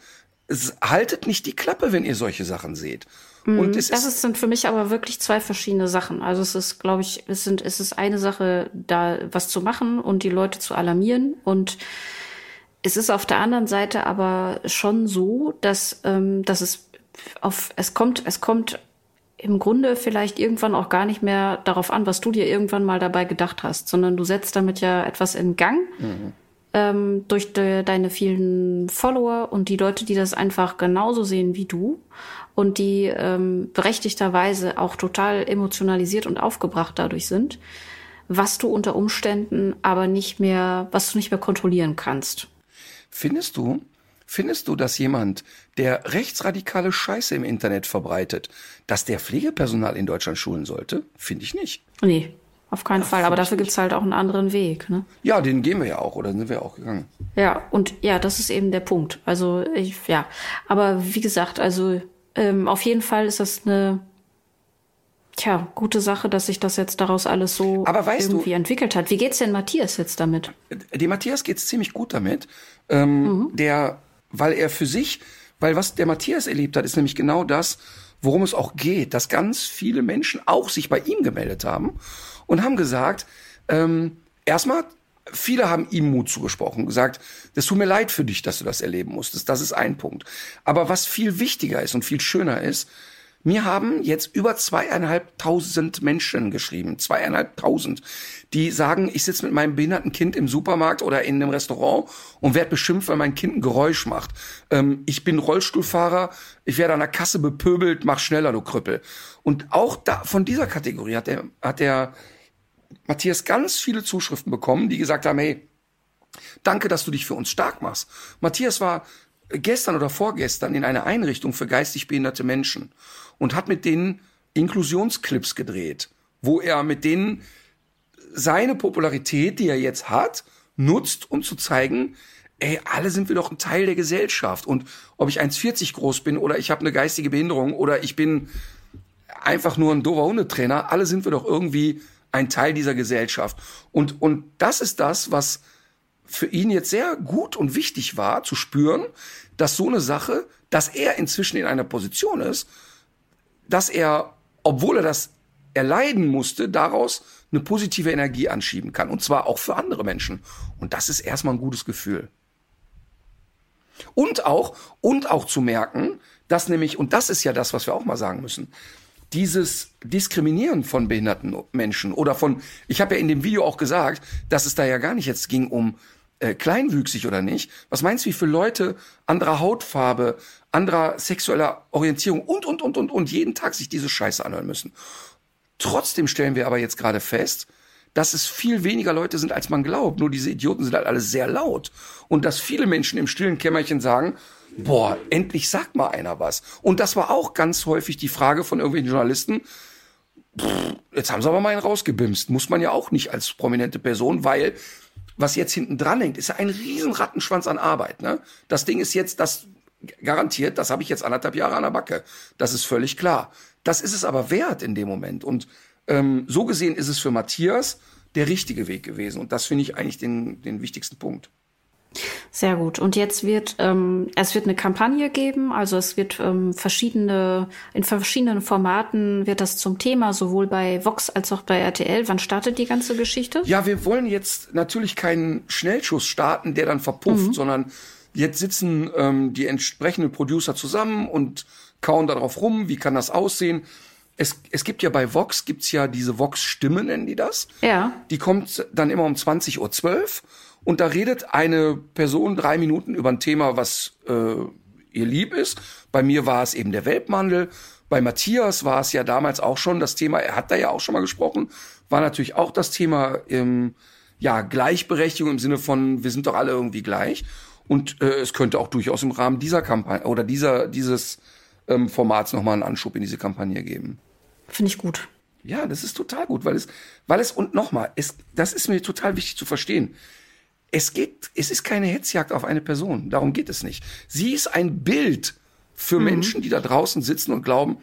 Haltet nicht die Klappe, wenn ihr solche Sachen seht. Und es Mhm. Das ist, sind für mich aber wirklich zwei verschiedene Sachen. Also es ist, glaube ich, es sind, es ist eine Sache, da was zu machen und die Leute zu alarmieren. Und es ist auf der anderen Seite aber schon so, dass, ähm, dass es auf, es kommt, es kommt im Grunde vielleicht irgendwann auch gar nicht mehr darauf an, was du dir irgendwann mal dabei gedacht hast, sondern du setzt damit ja etwas in Gang ähm, durch de, deine vielen Follower und die Leute, die das einfach genauso sehen wie du und die ähm, berechtigterweise auch total emotionalisiert und aufgebracht dadurch sind, was du unter Umständen aber nicht mehr, was du nicht mehr kontrollieren kannst. Findest du, findest du, dass jemand, der rechtsradikale Scheiße im Internet verbreitet, dass der Pflegepersonal in Deutschland schulen sollte? Finde ich nicht. Nee, auf keinen Fall. Aber dafür gibt's halt auch einen anderen Weg. Ne? Ja, den gehen wir ja auch, oder sind wir auch gegangen? Ja, und ja, das ist eben der Punkt. Also ich, ja, aber wie gesagt, also ähm, auf jeden Fall ist das eine tja, gute Sache, dass sich das jetzt daraus alles so Aber weißt du- irgendwie entwickelt hat. Wie geht's denn Matthias jetzt damit? Dem Matthias geht's ziemlich gut damit, ähm, der, weil er für sich, weil was der Matthias erlebt hat, ist nämlich genau das, worum es auch geht, dass ganz viele Menschen auch sich bei ihm gemeldet haben und haben gesagt, ähm, erstmal, viele haben ihm Mut zugesprochen, gesagt, das tut mir leid für dich, dass du das erleben musstest. Das ist ein Punkt. Aber was viel wichtiger ist und viel schöner ist, mir haben jetzt über zweieinhalbtausend Menschen geschrieben, zweieinhalbtausend, die sagen, ich sitze mit meinem behinderten Kind im Supermarkt oder in einem Restaurant und werde beschimpft, weil mein Kind ein Geräusch macht. Ähm, ich bin Rollstuhlfahrer, ich werde an der Kasse bepöbelt, mach schneller, du Krüppel. Und auch da von dieser Kategorie hat der, hat der Matthias ganz viele Zuschriften bekommen, die gesagt haben, hey, danke, dass du dich für uns stark machst. Matthias war gestern oder vorgestern in einer Einrichtung für geistig behinderte Menschen und hat mit denen Inklusionsclips gedreht, wo er mit denen seine Popularität, die er jetzt hat, nutzt, um zu zeigen, ey, alle sind wir doch ein Teil der Gesellschaft. Und ob ich 1,40 groß bin oder ich habe eine geistige Behinderung oder ich bin einfach nur ein doofer Hundetrainer, alle sind wir doch irgendwie ein Teil dieser Gesellschaft. Und, und das ist das, was für ihn jetzt sehr gut und wichtig war, zu spüren, dass so eine Sache, dass er inzwischen in einer Position ist, dass er, obwohl er das erleiden musste, daraus eine positive Energie anschieben kann. Und zwar auch für andere Menschen. Und das ist erstmal ein gutes Gefühl. Und auch, und auch zu merken, dass nämlich, und das ist ja das, was wir auch mal sagen müssen, dieses Diskriminieren von behinderten Menschen oder von, ich habe ja in dem Video auch gesagt, dass es da ja gar nicht jetzt ging um äh, kleinwüchsig oder nicht, was meinst du, wie viele Leute anderer Hautfarbe, anderer sexueller Orientierung und, und, und, und, und jeden Tag sich diese Scheiße anhören müssen? Trotzdem stellen wir aber jetzt gerade fest, dass es viel weniger Leute sind, als man glaubt. Nur diese Idioten sind halt alle sehr laut. Und dass viele Menschen im stillen Kämmerchen sagen, boah, endlich sagt mal einer was. Und das war auch ganz häufig die Frage von irgendwelchen Journalisten, pff, jetzt haben sie aber mal einen rausgebimst. Muss man ja auch nicht als prominente Person, weil was jetzt hinten dran hängt, ist ja ein riesen Rattenschwanz an Arbeit. Ne? Das Ding ist jetzt, das garantiert, das habe ich jetzt anderthalb Jahre an der Backe. Das ist völlig klar. Das ist es aber wert in dem Moment. Und ähm, so gesehen ist es für Matthias der richtige Weg gewesen. Und das finde ich eigentlich den, den wichtigsten Punkt. Sehr gut. Und jetzt wird ähm, es wird eine Kampagne geben, also es wird ähm, verschiedene in verschiedenen Formaten wird das zum Thema sowohl bei Vox als auch bei RTL. Wann startet die ganze Geschichte? Ja, wir wollen jetzt natürlich keinen Schnellschuss starten, der dann verpufft, mhm. sondern jetzt sitzen ähm, die entsprechenden Producer zusammen und kauen darauf rum, wie kann das aussehen es, es gibt ja bei Vox, gibt's ja diese Vox-Stimme, nennen die das. Ja. Die kommt dann immer um 20.12 Uhr und da redet eine Person drei Minuten über ein Thema, was äh, ihr lieb ist. Bei mir war es eben der Weltmandel. Bei Matthias war es ja damals auch schon das Thema, er hat da ja auch schon mal gesprochen, war natürlich auch das Thema ähm, ja, Gleichberechtigung im Sinne von, wir sind doch alle irgendwie gleich. Und äh, es könnte auch durchaus im Rahmen dieser Kampagne oder dieser, dieses ähm, Formats nochmal einen Anschub in diese Kampagne geben. Finde ich gut. Ja, das ist total gut, weil es, weil es, und nochmal, es, das ist mir total wichtig zu verstehen. Es geht, es ist keine Hetzjagd auf eine Person. Darum geht es nicht. Sie ist ein Bild für mhm. Menschen, die da draußen sitzen und glauben,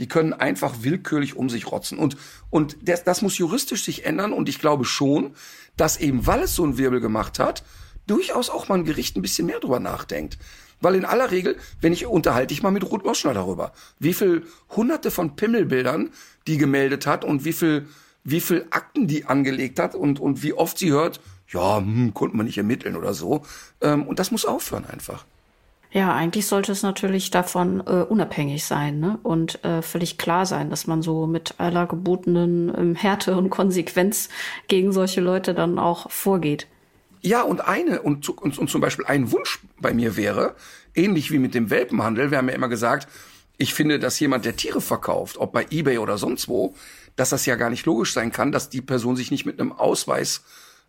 die können einfach willkürlich um sich rotzen. Und, und das, das muss juristisch sich ändern. Und ich glaube schon, dass eben, weil es so einen Wirbel gemacht hat, durchaus auch mal ein Gericht ein bisschen mehr drüber nachdenkt. Weil in aller Regel, wenn ich unterhalte ich mal mit Ruth Moschner darüber, wie viel hunderte von Pimmelbildern die gemeldet hat und wie viel, wie viel Akten die angelegt hat und, und wie oft sie hört, ja, hm, konnte man nicht ermitteln oder so. Ähm, und das muss aufhören einfach. Ja, eigentlich sollte es natürlich davon äh, unabhängig sein ne? und äh, völlig klar sein, dass man so mit aller gebotenen ähm, Härte und Konsequenz gegen solche Leute dann auch vorgeht. Ja, und eine, und, und, und zum Beispiel ein Wunsch bei mir wäre, ähnlich wie mit dem Welpenhandel, wir haben ja immer gesagt, ich finde, dass jemand, der Tiere verkauft, ob bei eBay oder sonst wo, dass das ja gar nicht logisch sein kann, dass die Person sich nicht mit einem Ausweis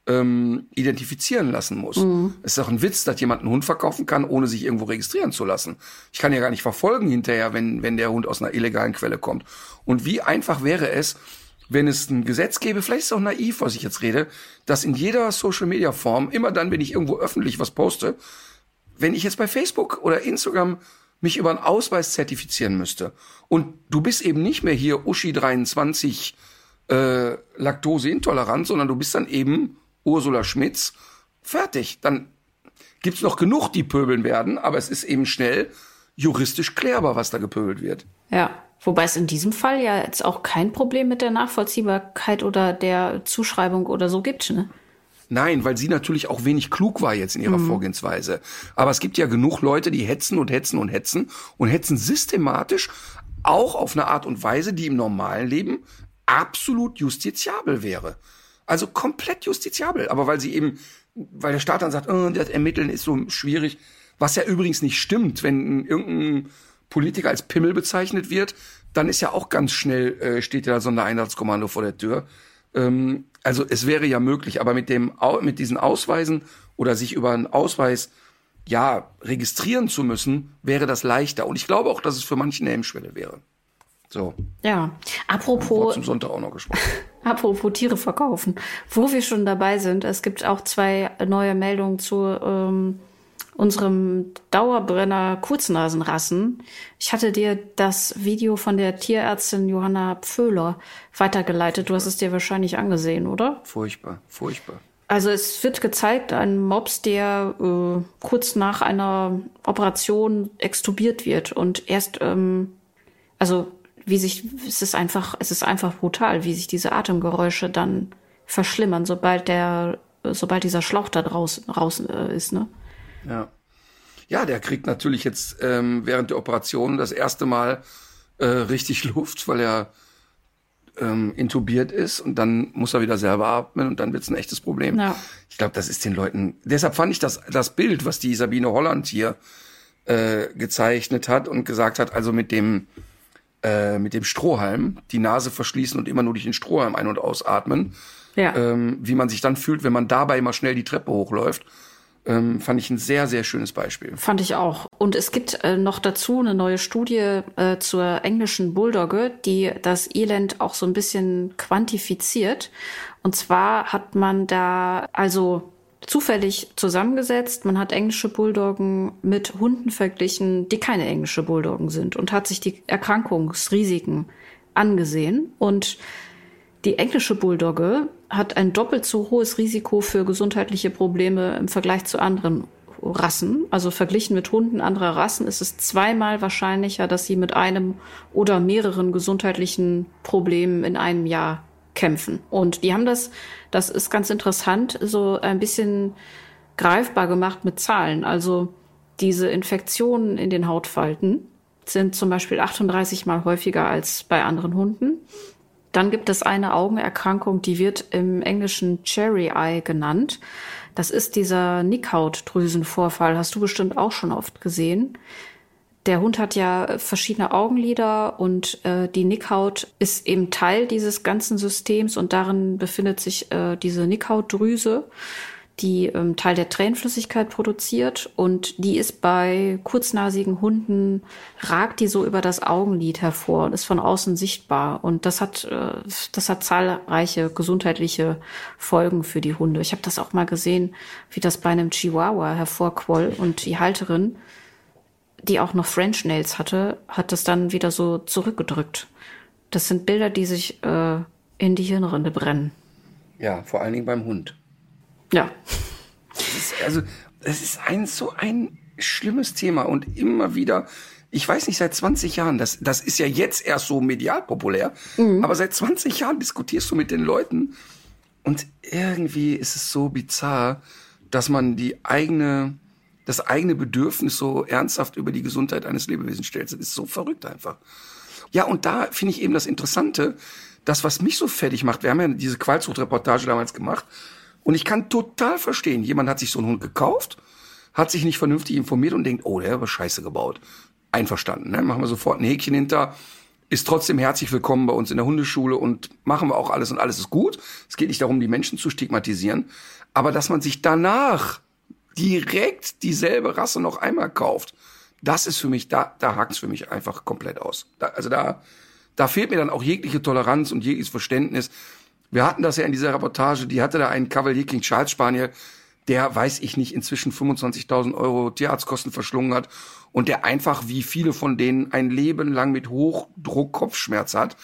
ähm, identifizieren lassen muss. Mhm. Es ist doch ein Witz, dass jemand einen Hund verkaufen kann, ohne sich irgendwo registrieren zu lassen. Ich kann ja gar nicht verfolgen hinterher, wenn, wenn der Hund aus einer illegalen Quelle kommt. Und wie einfach wäre es, wenn es ein Gesetz gäbe, vielleicht ist es auch naiv, was ich jetzt rede, dass in jeder Social Media Form, immer dann, wenn ich irgendwo öffentlich was poste, wenn ich jetzt bei Facebook oder Instagram mich über einen Ausweis zertifizieren müsste und du bist eben nicht mehr hier Uschi 23 äh, Laktoseintolerant, sondern du bist dann eben Ursula Schmitz, fertig. Dann gibt's noch genug, die pöbeln werden, aber es ist eben schnell juristisch klärbar, was da gepöbelt wird. Ja, Wobei es in diesem Fall ja jetzt auch kein Problem mit der Nachvollziehbarkeit oder der Zuschreibung oder so gibt, ne? Nein, weil sie natürlich auch wenig klug war jetzt in ihrer mhm. Vorgehensweise. Aber es gibt ja genug Leute, die hetzen und hetzen und hetzen und hetzen systematisch auch auf eine Art und Weise, die im normalen Leben absolut justiziabel wäre. Also komplett justiziabel. Aber weil sie eben, weil der Staat dann sagt, oh, das Ermitteln ist so schwierig, was ja übrigens nicht stimmt, wenn irgendein Politiker als Pimmel bezeichnet wird, dann ist ja auch ganz schnell, äh, steht ja so ein Einsatzkommando vor der Tür. Ähm, also es wäre ja möglich, aber mit dem, mit diesen Ausweisen oder sich über einen Ausweis ja, registrieren zu müssen, wäre das leichter. Und ich glaube auch, dass es für manche eine Hemmschwelle wäre. So. Ja, apropos. Zum Sonntag auch noch gesprochen. apropos Tiere verkaufen. Wo wir schon dabei sind, es gibt auch zwei neue Meldungen zu ähm, unserem Dauerbrenner Kurznasenrassen. Ich hatte dir das Video von der Tierärztin Johanna Pföhler weitergeleitet. Du hast es dir wahrscheinlich angesehen, oder? Furchtbar, furchtbar. Also es wird gezeigt, ein Mops, der äh, kurz nach einer Operation extubiert wird und erst, ähm, also wie sich, es ist einfach, es ist einfach brutal, wie sich diese Atemgeräusche dann verschlimmern, sobald der, sobald dieser Schlauch da draußen raus äh, ist, ne? Ja. Ja, der kriegt natürlich jetzt ähm, während der Operation das erste Mal äh, richtig Luft, weil er ähm, intubiert ist und dann muss er wieder selber atmen und dann wird's ein echtes Problem. Ja. Ich glaube, das ist den Leuten. Deshalb fand ich das, das Bild, was die Sabine Holland hier äh, gezeichnet hat und gesagt hat, also mit dem äh, mit dem Strohhalm die Nase verschließen und immer nur durch den Strohhalm ein- und ausatmen, Ja. ähm, wie man sich dann fühlt, wenn man dabei mal schnell die Treppe hochläuft, ähm, fand ich ein sehr, sehr schönes Beispiel. Fand ich auch. Und es gibt äh, noch dazu eine neue Studie äh, zur englischen Bulldogge, die das Elend auch so ein bisschen quantifiziert. Und zwar hat man da also zufällig zusammengesetzt. Man hat englische Bulldoggen mit Hunden verglichen, die keine englische Bulldoggen sind und hat sich die Erkrankungsrisiken angesehen. Und die englische Bulldogge hat ein doppelt so hohes Risiko für gesundheitliche Probleme im Vergleich zu anderen Rassen. Also verglichen mit Hunden anderer Rassen ist es zweimal wahrscheinlicher, dass sie mit einem oder mehreren gesundheitlichen Problemen in einem Jahr kämpfen. Und die haben das, das ist ganz interessant, so ein bisschen greifbar gemacht mit Zahlen. Also diese Infektionen in den Hautfalten sind zum Beispiel 38 mal häufiger als bei anderen Hunden. Dann gibt es eine Augenerkrankung, die wird im Englischen Cherry Eye genannt. Das ist dieser Nickhautdrüsenvorfall. Hast du bestimmt auch schon oft gesehen. Der Hund hat ja verschiedene Augenlider und äh, die Nickhaut ist eben Teil dieses ganzen Systems und darin befindet sich äh, diese Nickhautdrüse, die ähm, Teil der Tränenflüssigkeit produziert und die ist bei kurznasigen Hunden, ragt die so über das Augenlid hervor und ist von außen sichtbar. Und das hat, äh, das hat zahlreiche gesundheitliche Folgen für die Hunde. Ich habe das auch mal gesehen, wie das bei einem Chihuahua hervorquoll und die Halterin, die auch noch French Nails hatte, hat das dann wieder so zurückgedrückt. Das sind Bilder, die sich äh, in die Hirnrinde brennen. Ja, vor allen Dingen beim Hund. Ja. Das ist, also, es ist ein so ein schlimmes Thema und immer wieder, ich weiß nicht, seit 20 Jahren, das, das ist ja jetzt erst so medial populär, aber seit 20 Jahren diskutierst du mit den Leuten und irgendwie ist es so bizarr, dass man die eigene, das eigene Bedürfnis so ernsthaft über die Gesundheit eines Lebewesens stellt. Das ist so verrückt einfach. Ja, und da finde ich eben das Interessante, das, was mich so fertig macht, wir haben ja diese Qualzucht-Reportage damals gemacht, und ich kann total verstehen, jemand hat sich so einen Hund gekauft, hat sich nicht vernünftig informiert und denkt, oh, der war scheiße gebaut. Einverstanden, ne? Machen wir sofort ein Häkchen hinter, ist trotzdem herzlich willkommen bei uns in der Hundeschule und machen wir auch alles und alles ist gut. Es geht nicht darum, die Menschen zu stigmatisieren, aber dass man sich danach direkt dieselbe Rasse noch einmal kauft, das ist für mich, da, da hakt's für mich einfach komplett aus. Da, also da, da fehlt mir dann auch jegliche Toleranz und jegliches Verständnis. Wir hatten das ja in dieser Reportage, die hatte da einen Cavalier King Charles Spaniel, der, weiß ich nicht, inzwischen 25.000 Euro Tierarztkosten verschlungen hat und der einfach, wie viele von denen, ein Leben lang mit Hochdruck Kopfschmerz hat.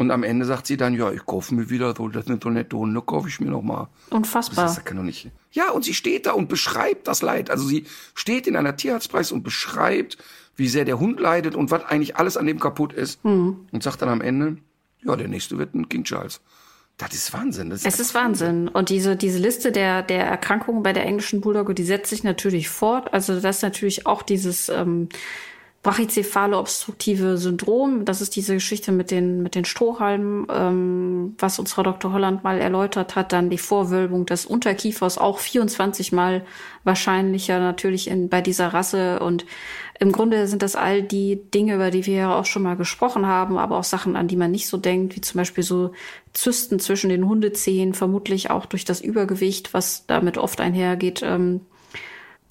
Und am Ende sagt sie dann, ja, ich kaufe mir wieder so, das sind so nette Hunde, kaufe ich mir noch mal. Unfassbar. Das, das kann doch nicht. Ja, und sie steht da und beschreibt das Leid. Also sie steht in einer Tierarztpreis und beschreibt, wie sehr der Hund leidet und was eigentlich alles an dem kaputt ist. Hm. Und sagt dann am Ende, ja, der nächste wird ein King Charles. Das ist Wahnsinn. Das ist Es ist Wahnsinn. Und diese, diese Liste der, der Erkrankungen bei der englischen Bulldogge, die setzt sich natürlich fort. Also das ist natürlich auch dieses ähm, brachycephale obstruktive Syndrom. Das ist diese Geschichte mit den, mit den Strohhalmen, ähm, was uns Frau Dr. Holland mal erläutert hat. Dann die Vorwölbung des Unterkiefers, auch 24 Mal wahrscheinlicher natürlich in, bei dieser Rasse. Und im Grunde sind das all die Dinge, über die wir ja auch schon mal gesprochen haben, aber auch Sachen, an die man nicht so denkt, wie zum Beispiel so Zysten zwischen den Hundezehen, vermutlich auch durch das Übergewicht, was damit oft einhergeht, ähm,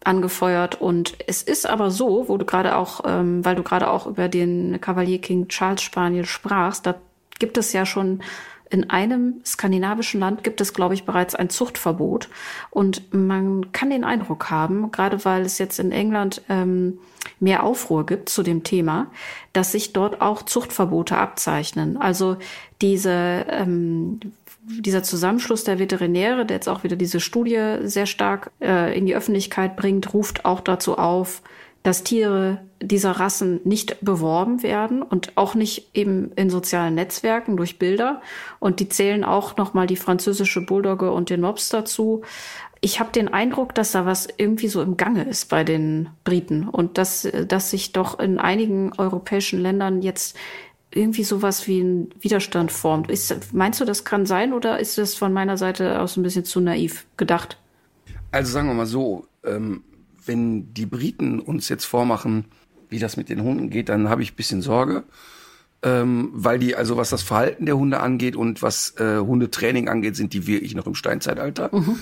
angefeuert. Und es ist aber so, wo du gerade auch, ähm, weil du gerade auch über den Cavalier King Charles Spaniel sprachst, da gibt es ja schon in einem skandinavischen Land gibt es, glaube ich, bereits ein Zuchtverbot. Und man kann den Eindruck haben, gerade weil es jetzt in England ähm, mehr Aufruhr gibt zu dem Thema, dass sich dort auch Zuchtverbote abzeichnen. Also diese, ähm, dieser Zusammenschluss der Veterinäre, der jetzt auch wieder diese Studie sehr stark äh, in die Öffentlichkeit bringt, ruft auch dazu auf, dass Tiere dieser Rassen nicht beworben werden und auch nicht eben in sozialen Netzwerken durch Bilder. Und die zählen auch nochmal die französische Bulldogge und den Mops dazu. Ich habe den Eindruck, dass da was irgendwie so im Gange ist bei den Briten und dass, dass sich doch in einigen europäischen Ländern jetzt irgendwie sowas wie ein Widerstand formt. Ist, meinst du, das kann sein oder ist das von meiner Seite aus ein bisschen zu naiv gedacht? Also sagen wir mal so, ähm, wenn die Briten uns jetzt vormachen, wie das mit den Hunden geht, dann habe ich ein bisschen Sorge. Ähm, weil die, also was das Verhalten der Hunde angeht und was äh, Hundetraining angeht, sind die wirklich noch im Steinzeitalter. Mhm.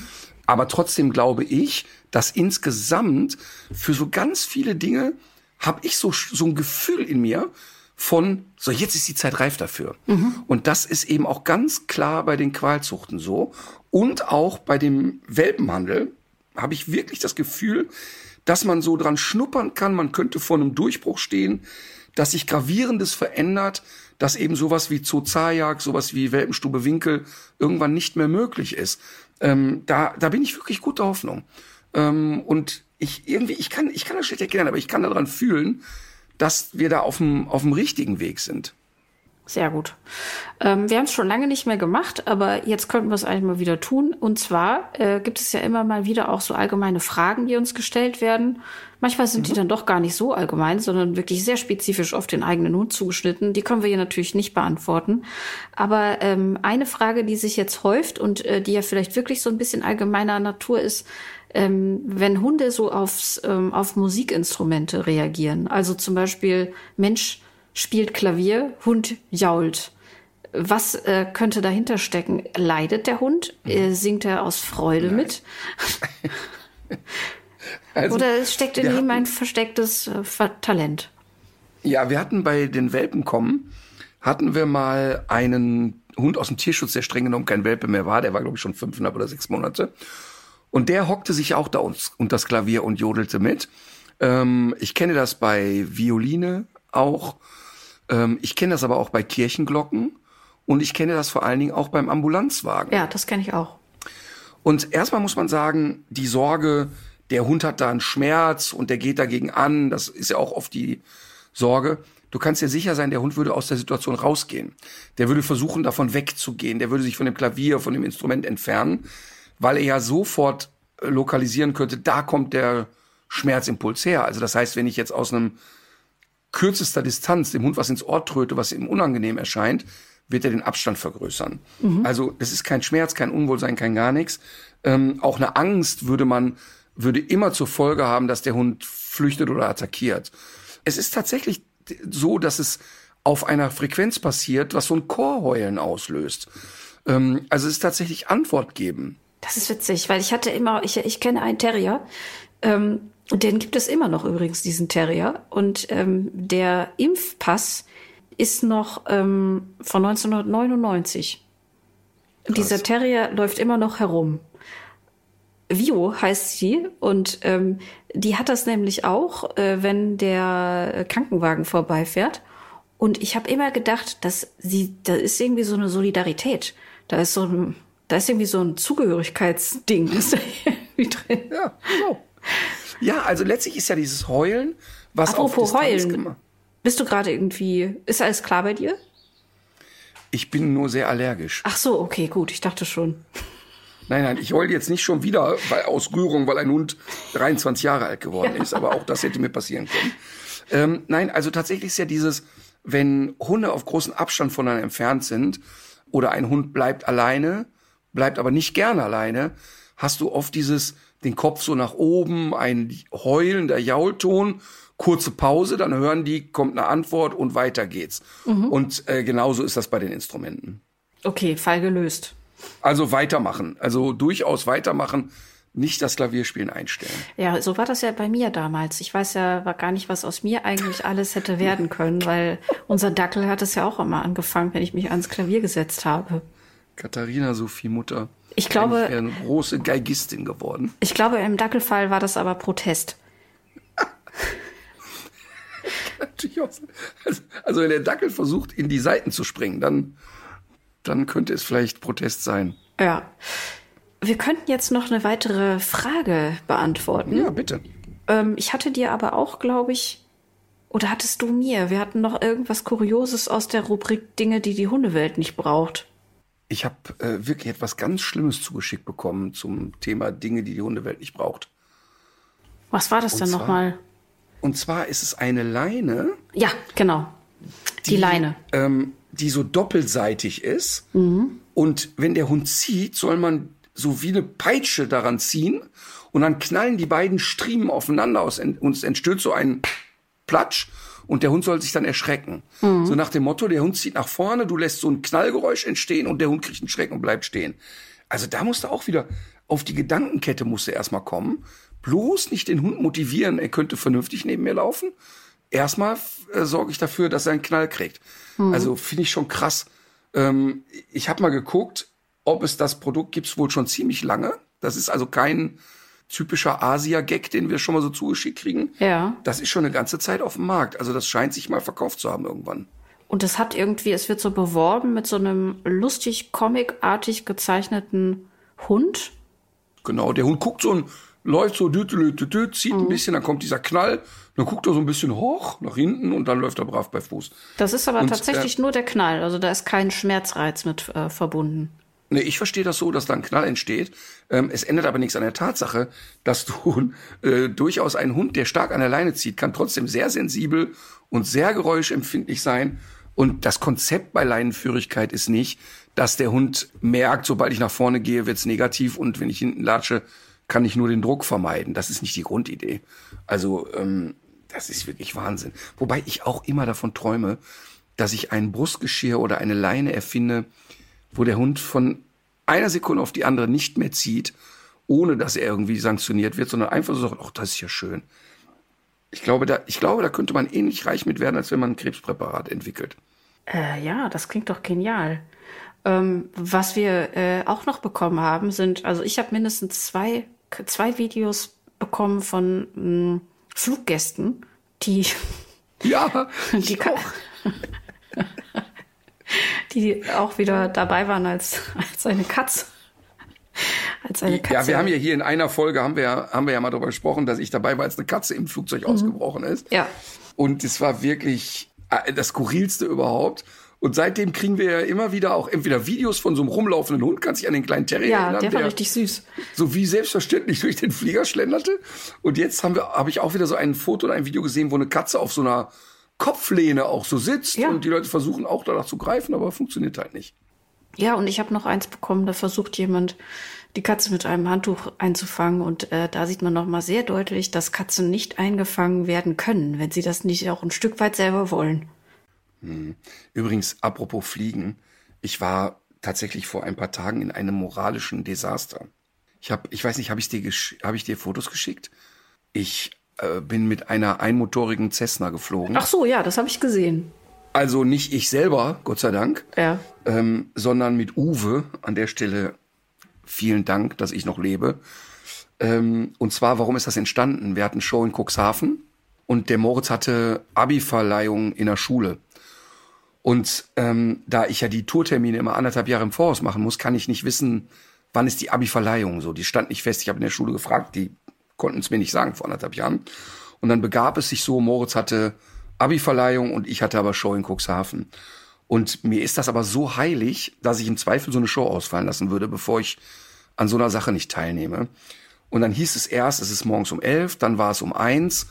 Aber trotzdem glaube ich, dass insgesamt für so ganz viele Dinge habe ich so, so ein Gefühl in mir von, so jetzt ist die Zeit reif dafür. Mhm. Und das ist eben auch ganz klar bei den Qualzuchten so. Und auch bei dem Welpenhandel habe ich wirklich das Gefühl, dass man so dran schnuppern kann, man könnte vor einem Durchbruch stehen, dass sich gravierendes verändert, dass eben sowas wie Zoozajak, sowas wie Welpenstube Winkel irgendwann nicht mehr möglich ist. Ähm, da, da bin ich wirklich guter Hoffnung. Ähm, und ich irgendwie, ich kann, ich kann das schlecht erklären, aber ich kann daran fühlen, dass wir da auf dem, auf dem richtigen Weg sind. Sehr gut. Ähm, wir haben es schon lange nicht mehr gemacht, aber jetzt könnten wir es eigentlich mal wieder tun. Und zwar äh, gibt es ja immer mal wieder auch so allgemeine Fragen, die uns gestellt werden. Manchmal sind mhm. die dann doch gar nicht so allgemein, sondern wirklich sehr spezifisch auf den eigenen Hund zugeschnitten. Die können wir hier natürlich nicht beantworten. Aber ähm, eine Frage, die sich jetzt häuft und äh, die ja vielleicht wirklich so ein bisschen allgemeiner Natur ist, ähm, wenn Hunde so aufs, ähm, auf Musikinstrumente reagieren. Also zum Beispiel, Mensch, spielt Klavier, Hund jault. Was äh, könnte dahinter stecken? Leidet der Hund? Äh, singt er aus Freude Nein. mit? also, Oder steckt in ihm ein verstecktes äh, Talent? Ja, wir hatten bei den Welpen kommen, hatten wir mal einen Hund aus dem Tierschutz, der streng genommen kein Welpe mehr war, der war, glaube ich, schon fünfeinhalb oder sechs Monate. Und der hockte sich auch da uns und das Klavier und jodelte mit. Ähm, ich kenne das bei Violine auch. Ähm, ich kenne das aber auch bei Kirchenglocken und ich kenne das vor allen Dingen auch beim Ambulanzwagen. Ja, das kenne ich auch. Und erstmal muss man sagen, die Sorge, der Hund hat da einen Schmerz und der geht dagegen an, das ist ja auch oft die Sorge. Du kannst dir sicher sein, der Hund würde aus der Situation rausgehen. Der würde versuchen, davon wegzugehen. Der würde sich von dem Klavier, von dem Instrument entfernen, weil er ja sofort äh, lokalisieren könnte, da kommt der Schmerzimpuls her. Also das heißt, wenn ich jetzt aus einem kürzester Distanz dem Hund was ins Ohr tröte, was ihm unangenehm erscheint, wird er den Abstand vergrößern. Mhm. Also das ist kein Schmerz, kein Unwohlsein, kein gar nichts. Ähm, auch eine Angst würde man würde immer zur Folge haben, dass der Hund flüchtet oder attackiert. Es ist tatsächlich so, dass es auf einer Frequenz passiert, was so ein Chorheulen auslöst. Ähm, also es ist tatsächlich Antwort geben. Das ist witzig, weil ich hatte immer, ich, ich kenne einen Terrier, ähm, und den gibt es immer noch übrigens, diesen Terrier. Und ähm, der Impfpass ist noch ähm, von 1999. Krass. Dieser Terrier läuft immer noch herum. Vio heißt sie und ähm, die hat das nämlich auch, äh, wenn der Krankenwagen vorbeifährt. Und ich habe immer gedacht, dass sie, da ist irgendwie so eine Solidarität. Da ist so ein, da ist irgendwie so ein Zugehörigkeitsding ist da irgendwie drin. Ja, so. Ja, also letztlich ist ja dieses Heulen, was Apropos auf Distanz Heulen. Bist du gerade irgendwie, ist alles klar bei dir? Ich bin nur sehr allergisch. Ach so, okay, gut, ich dachte schon. Nein, nein, ich heule jetzt nicht schon wieder weil, aus Rührung, weil ein Hund 23 Jahre alt geworden ja. ist, aber auch das hätte mir passieren können. Ähm, nein, also tatsächlich ist ja dieses, wenn Hunde auf großen Abstand voneinander entfernt sind oder ein Hund bleibt alleine, bleibt aber nicht gern alleine, hast du oft dieses, den Kopf so nach oben, ein heulender Jaulton, kurze Pause, dann hören die, kommt eine Antwort und weiter geht's. Mhm. Und äh, genauso ist das bei den Instrumenten. Okay, Fall gelöst. Also weitermachen, also durchaus weitermachen, nicht das Klavierspielen einstellen. Ja, so war das ja bei mir damals. Ich weiß ja war gar nicht, was aus mir eigentlich alles hätte werden können, weil unser Dackel hat es ja auch immer angefangen, wenn ich mich ans Klavier gesetzt habe. Katharina Sophie Mutter. Ich glaube, wäre eine große Geigistin geworden. Ich glaube, im Dackelfall war das aber Protest. Also, also wenn der Dackel versucht, in die Seiten zu springen, dann, dann könnte es vielleicht Protest sein. Ja. Wir könnten jetzt noch eine weitere Frage beantworten. Ja, bitte. Ähm, ich hatte dir aber auch, glaube ich, oder hattest du mir? Wir hatten noch irgendwas Kurioses aus der Rubrik Dinge, die die Hundewelt nicht braucht ich habe äh, wirklich etwas ganz Schlimmes zugeschickt bekommen zum Thema Dinge, die die Hundewelt nicht braucht. Was war das und denn nochmal? Und zwar ist es eine Leine. Ja, genau. Die, Leine. ähm, die so doppelseitig ist. Und wenn der Hund zieht, soll man so wie eine Peitsche daran ziehen und dann knallen die beiden Striemen aufeinander aus und es entsteht so ein Platsch und der Hund soll sich dann erschrecken. So nach dem Motto, der Hund zieht nach vorne, du lässt so ein Knallgeräusch entstehen und der Hund kriegt einen Schreck und bleibt stehen. Also da musste auch wieder auf die Gedankenkette musste erstmal kommen. Bloß nicht den Hund motivieren, er könnte vernünftig neben mir laufen. Erstmal äh, sorge ich dafür, dass er einen Knall kriegt. Also finde ich schon krass. Ähm, ich habe mal geguckt, ob es das Produkt gibt, wohl schon ziemlich lange. Das ist also kein typischer Asia-Gag, den wir schon mal so zugeschickt kriegen. Ja. Das ist schon eine ganze Zeit auf dem Markt. Also das scheint sich mal verkauft zu haben irgendwann. Und es hat irgendwie, es wird so beworben mit so einem lustig comicartig gezeichneten Hund. Genau, der Hund guckt so und läuft so, düt, düt, düt, düt, zieht ein bisschen, dann kommt dieser Knall, dann guckt er so ein bisschen hoch nach hinten und dann läuft er brav bei Fuß. Das ist aber Und, tatsächlich nur der Knall. Also da ist kein Schmerzreiz mit äh, verbunden. Nee, ich verstehe das so, dass da ein Knall entsteht. Ähm, es ändert aber nichts an der Tatsache, dass du äh, durchaus ein Hund, der stark an der Leine zieht, kann trotzdem sehr sensibel und sehr geräuschempfindlich sein. Und das Konzept bei Leinenführigkeit ist nicht, dass der Hund merkt, sobald ich nach vorne gehe, wird's negativ und wenn ich hinten latsche, kann ich nur den Druck vermeiden. Das ist nicht die Grundidee. Also ähm, das ist wirklich Wahnsinn. Wobei ich auch immer davon träume, dass ich ein Brustgeschirr oder eine Leine erfinde, wo der Hund von einer Sekunde auf die andere nicht mehr zieht, ohne dass er irgendwie sanktioniert wird, sondern einfach so sagt, ach, das ist ja schön. Ich glaube, da, ich glaube, da könnte man ähnlich reich mit werden, als wenn man ein Krebspräparat entwickelt. Äh, ja, das klingt doch genial. Ähm, was wir äh, auch noch bekommen haben, sind, also ich habe mindestens zwei, zwei Videos bekommen von mh, Fluggästen, die, Ja, die, ka- die auch wieder dabei waren als, als eine Katze. Als eine Katze. ja, wir haben ja hier in einer Folge haben wir, ja- haben wir ja mal darüber gesprochen, dass ich dabei war, als eine Katze im Flugzeug ausgebrochen ist. Ja. Und es war wirklich äh, das skurrilste überhaupt. Und seitdem kriegen wir ja immer wieder auch entweder Videos von so einem rumlaufenden Hund, kannst dich an den kleinen Terrier Ja, erinnern, der war richtig süß. so wie selbstverständlich durch den Flieger schlenderte. Und jetzt haben wir, habe ich auch wieder so ein Foto und ein Video gesehen, wo eine Katze auf so einer Kopflehne auch so sitzt Ja. und die Leute versuchen auch danach zu greifen, aber funktioniert halt nicht. Ja, und ich habe noch eins bekommen, da versucht jemand, die Katze mit einem Handtuch einzufangen. Und äh, da sieht man noch mal sehr deutlich, dass Katzen nicht eingefangen werden können, wenn sie das nicht auch ein Stück weit selber wollen. Übrigens, apropos Fliegen, ich war tatsächlich vor ein paar Tagen in einem moralischen Desaster. Ich habe, ich weiß nicht, habe ich dir, habe ich dir Fotos geschickt? Ich äh, bin mit einer einmotorigen Cessna geflogen. Ach so, ja, das habe ich gesehen. Also nicht ich selber, Gott sei Dank, Ja. ähm, sondern mit Uwe. An der Stelle vielen Dank, dass ich noch lebe. Ähm, und zwar, warum ist das entstanden? Wir hatten Show in Cuxhaven und der Moritz hatte Abi-Verleihung in der Schule. Und ähm, da ich ja die Tourtermine immer anderthalb Jahre im Voraus machen muss, kann ich nicht wissen, wann ist die Abi-Verleihung. So, die stand nicht fest. Ich habe in der Schule gefragt, die konnten es mir nicht sagen vor anderthalb Jahren. Und dann begab es sich so, Moritz hatte Abi-Verleihung und ich hatte aber Show in Cuxhaven. Und mir ist das aber so heilig, dass ich im Zweifel so eine Show ausfallen lassen würde, bevor ich an so einer Sache nicht teilnehme. Und dann hieß es erst, es ist morgens um elf, dann war es um eins.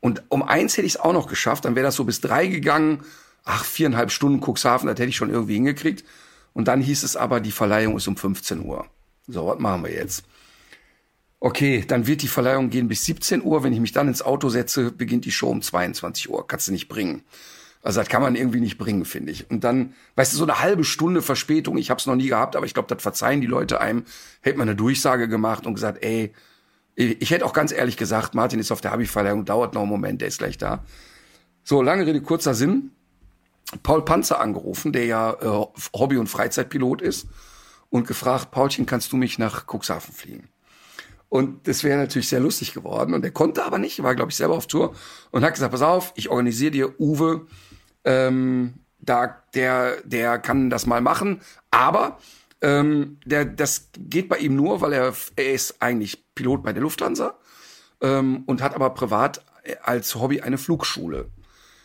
Und um eins hätte ich es auch noch geschafft, dann wäre das so bis drei gegangen. Ach, viereinhalb Stunden Cuxhaven, das hätte ich schon irgendwie hingekriegt. Und dann hieß es aber, die Verleihung ist um 15 Uhr. So, was machen wir jetzt? Okay, dann wird die Verleihung gehen bis 17 Uhr. Wenn ich mich dann ins Auto setze, beginnt die Show um 22 Uhr. Kannst du nicht bringen. Also das kann man irgendwie nicht bringen, finde ich. Und dann, weißt du, so eine halbe Stunde Verspätung, ich habe es noch nie gehabt, aber ich glaube, das verzeihen die Leute einem, hätte man eine Durchsage gemacht und gesagt, ey, ich hätte auch ganz ehrlich gesagt, Martin ist auf der Abi-Verleihung, dauert noch einen Moment, der ist gleich da. So, lange Rede, kurzer Sinn. Paul Panzer angerufen, der ja äh, Hobby- und Freizeitpilot ist, und gefragt, Paulchen, kannst du mich nach Cuxhaven fliegen? Und das wäre natürlich sehr lustig geworden. Und er konnte aber nicht, war, glaube ich, selber auf Tour und hat gesagt, pass auf, ich organisiere dir Uwe, ähm, da, der, der kann das mal machen. Aber ähm, der, das geht bei ihm nur, weil er, er ist eigentlich Pilot bei der Lufthansa ähm, und hat aber privat als Hobby eine Flugschule.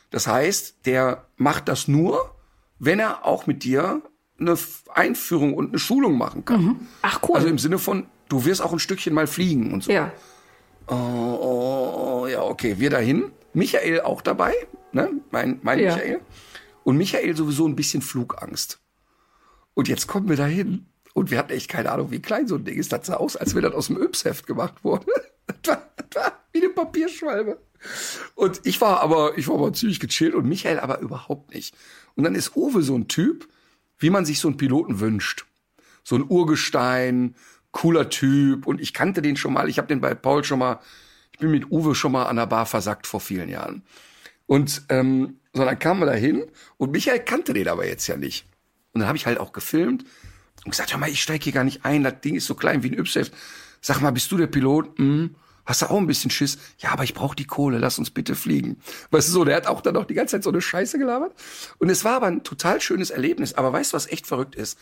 Das heißt, der macht das nur, wenn er auch mit dir eine Einführung und eine Schulung machen kann. Ach cool. Also im Sinne von, du wirst auch ein Stückchen mal fliegen und so. ja. Oh, oh, oh, ja, okay, wir dahin. Michael auch dabei, ne? Mein, mein Ja. Michael. Und Michael sowieso ein bisschen Flugangst. Und jetzt kommen wir da hin. Und wir hatten echt keine Ahnung, wie klein so ein Ding ist. Das sah aus, als wenn das aus dem Yps-Heft gemacht wurde. Das war, das war wie eine Papierschwalbe. Und ich war aber, ich war aber ziemlich gechillt und Michael aber überhaupt nicht. Und dann ist Uwe so ein Typ, wie man sich so einen Piloten wünscht. So ein Urgestein, cooler Typ. Und ich kannte den schon mal. Ich habe den bei Paul schon mal, ich bin mit Uwe schon mal an der Bar versackt vor vielen Jahren. Und ähm, so dann kamen wir da hin und Michael kannte den aber jetzt ja nicht. Und dann habe ich halt auch gefilmt und gesagt, hör mal, ich steige hier gar nicht ein, das Ding ist so klein wie ein Ypsef. Sag mal, bist du der Pilot? Hm, hast du auch ein bisschen Schiss? Ja, aber ich brauche die Kohle, lass uns bitte fliegen. Weißt du so, der hat auch dann noch die ganze Zeit so eine Scheiße gelabert. Und es war aber ein total schönes Erlebnis. Aber weißt du, was echt verrückt ist?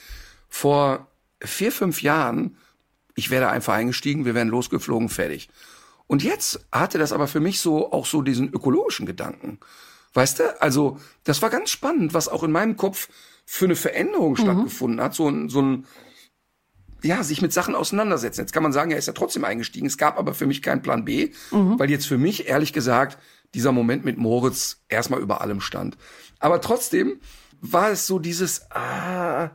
Vor vier, fünf Jahren, ich wäre da einfach eingestiegen, wir wären losgeflogen, fertig. Und jetzt hatte das aber für mich so auch so diesen ökologischen Gedanken. Weißt du? Also, das war ganz spannend, was auch in meinem Kopf für eine Veränderung stattgefunden hat. So ein, so ein, ja, sich mit Sachen auseinandersetzen. Jetzt kann man sagen, er ist ja trotzdem eingestiegen. Es gab aber für mich keinen Plan B, weil jetzt für mich, ehrlich gesagt, dieser Moment mit Moritz erstmal über allem stand. Aber trotzdem war es so dieses, ah,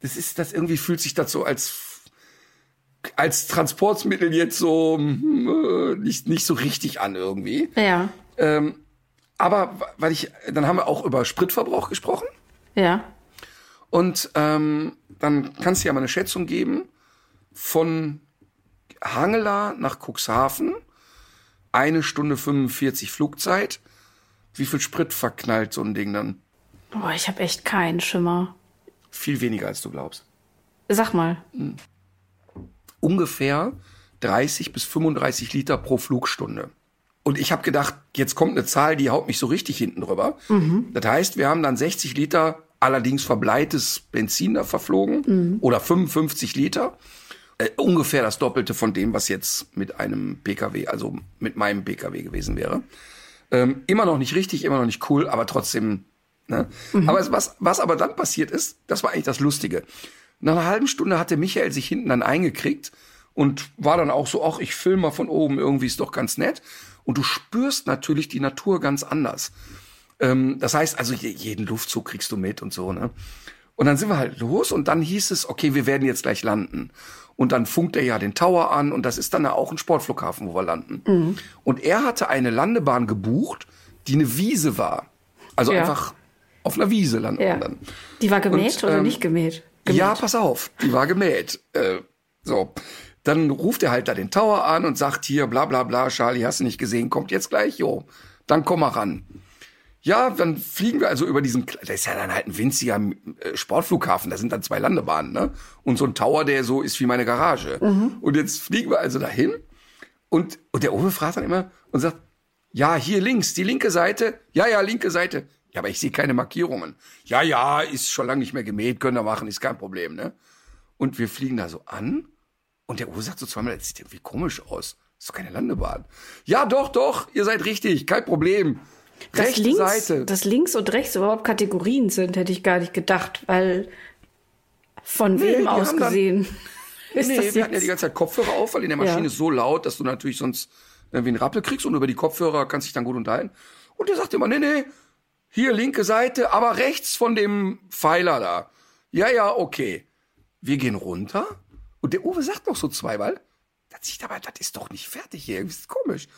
das ist, das irgendwie fühlt sich das so als, als Transportmittel jetzt so hm, äh, nicht, nicht so richtig an irgendwie. Ja, Ähm, aber weil ich, dann haben wir auch über Spritverbrauch gesprochen. ja. Und ähm, dann kannst du ja mal eine Schätzung geben von Hangela nach Cuxhaven, eine Stunde 45 Flugzeit. Wie viel Sprit verknallt so ein Ding dann? Boah, ich habe echt keinen Schimmer. Viel weniger, als du glaubst. Sag mal. Ungefähr 30 bis 35 Liter pro Flugstunde. Und ich habe gedacht, jetzt kommt eine Zahl, die haut mich so richtig hinten drüber. Das heißt, wir haben dann 60 Liter allerdings verbleites Benzin da verflogen oder 55 Liter. Äh, ungefähr das Doppelte von dem, was jetzt mit einem Pkw, also mit meinem Pkw gewesen wäre. Ähm, immer noch nicht richtig, immer noch nicht cool, aber trotzdem. Ne? Aber es- was, was aber dann passiert ist, das war eigentlich das Lustige. Nach einer halben Stunde hatte Michael sich hinten dann eingekriegt und war dann auch so, ach, ich film mal von oben, irgendwie ist doch ganz nett. Und du spürst natürlich die Natur ganz anders. Ähm, das heißt, also je- jeden Luftzug kriegst du mit und so, ne? Und dann sind wir halt los und dann hieß es, okay, wir werden jetzt gleich landen. Und dann funkt er ja den Tower an und das ist dann ja auch ein Sportflughafen, wo wir landen. Und er hatte eine Landebahn gebucht, die eine Wiese war. Also Ja. einfach auf einer Wiese landen Ja. Die war gemäht Und, oder ähm, nicht gemäht? Gemäht? Ja, pass auf, die war gemäht. Äh, so. Dann ruft er halt da den Tower an und sagt hier, bla bla bla, Charlie, hast du nicht gesehen, kommt jetzt gleich, jo. Dann komm mal ran. Ja, dann fliegen wir also über diesen, das ist ja dann halt ein winziger äh, Sportflughafen, da sind dann zwei Landebahnen, ne? Und so ein Tower, der so ist wie meine Garage. Und jetzt fliegen wir also dahin und, und der Uwe fragt dann immer und sagt, ja, hier links, die linke Seite, ja, ja, linke Seite. Ja, aber ich sehe keine Markierungen. Ja, ja, ist schon lange nicht mehr gemäht, können wir machen, ist kein Problem, ne? Und wir fliegen da so an und der Uwe sagt so zweimal, das sieht irgendwie komisch aus. ist doch keine Landebahn. Ja, doch, doch, ihr seid richtig, kein Problem. Dass Rechte links, Seite. dass links und rechts überhaupt Kategorien sind, hätte ich gar nicht gedacht, weil von Nee, wem aus haben dann- gesehen ist nee, das wir hatten ja die ganze Zeit Kopfhörer auf, weil in der Maschine Ja. ist so laut, dass du natürlich sonst irgendwie einen Rappel kriegst und über die Kopfhörer kannst dich dann gut unterhalten. Und der sagt immer, nee, nee, hier linke Seite, aber rechts von dem Pfeiler da. Ja, ja, okay. Wir gehen runter und der Uwe sagt noch so zweimal, das sieht aber, das ist doch nicht fertig hier, das ist komisch.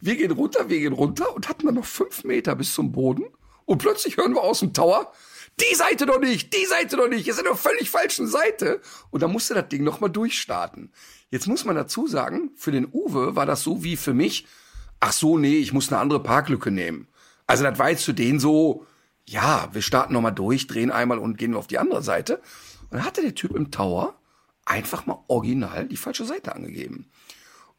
Wir gehen runter, wir gehen runter und hatten dann noch fünf Meter bis zum Boden und plötzlich hören wir aus dem Tower, die Seite doch nicht, die Seite doch nicht, ihr seid auf völlig falschen Seite. Und da musste das Ding nochmal durchstarten. Jetzt muss man dazu sagen, für den Uwe war das so wie für mich, ach so, nee, ich muss eine andere Parklücke nehmen. Also das war jetzt für den so, ja, wir starten nochmal durch, drehen einmal und gehen auf die andere Seite. Und dann hatte der Typ im Tower einfach mal original die falsche Seite angegeben.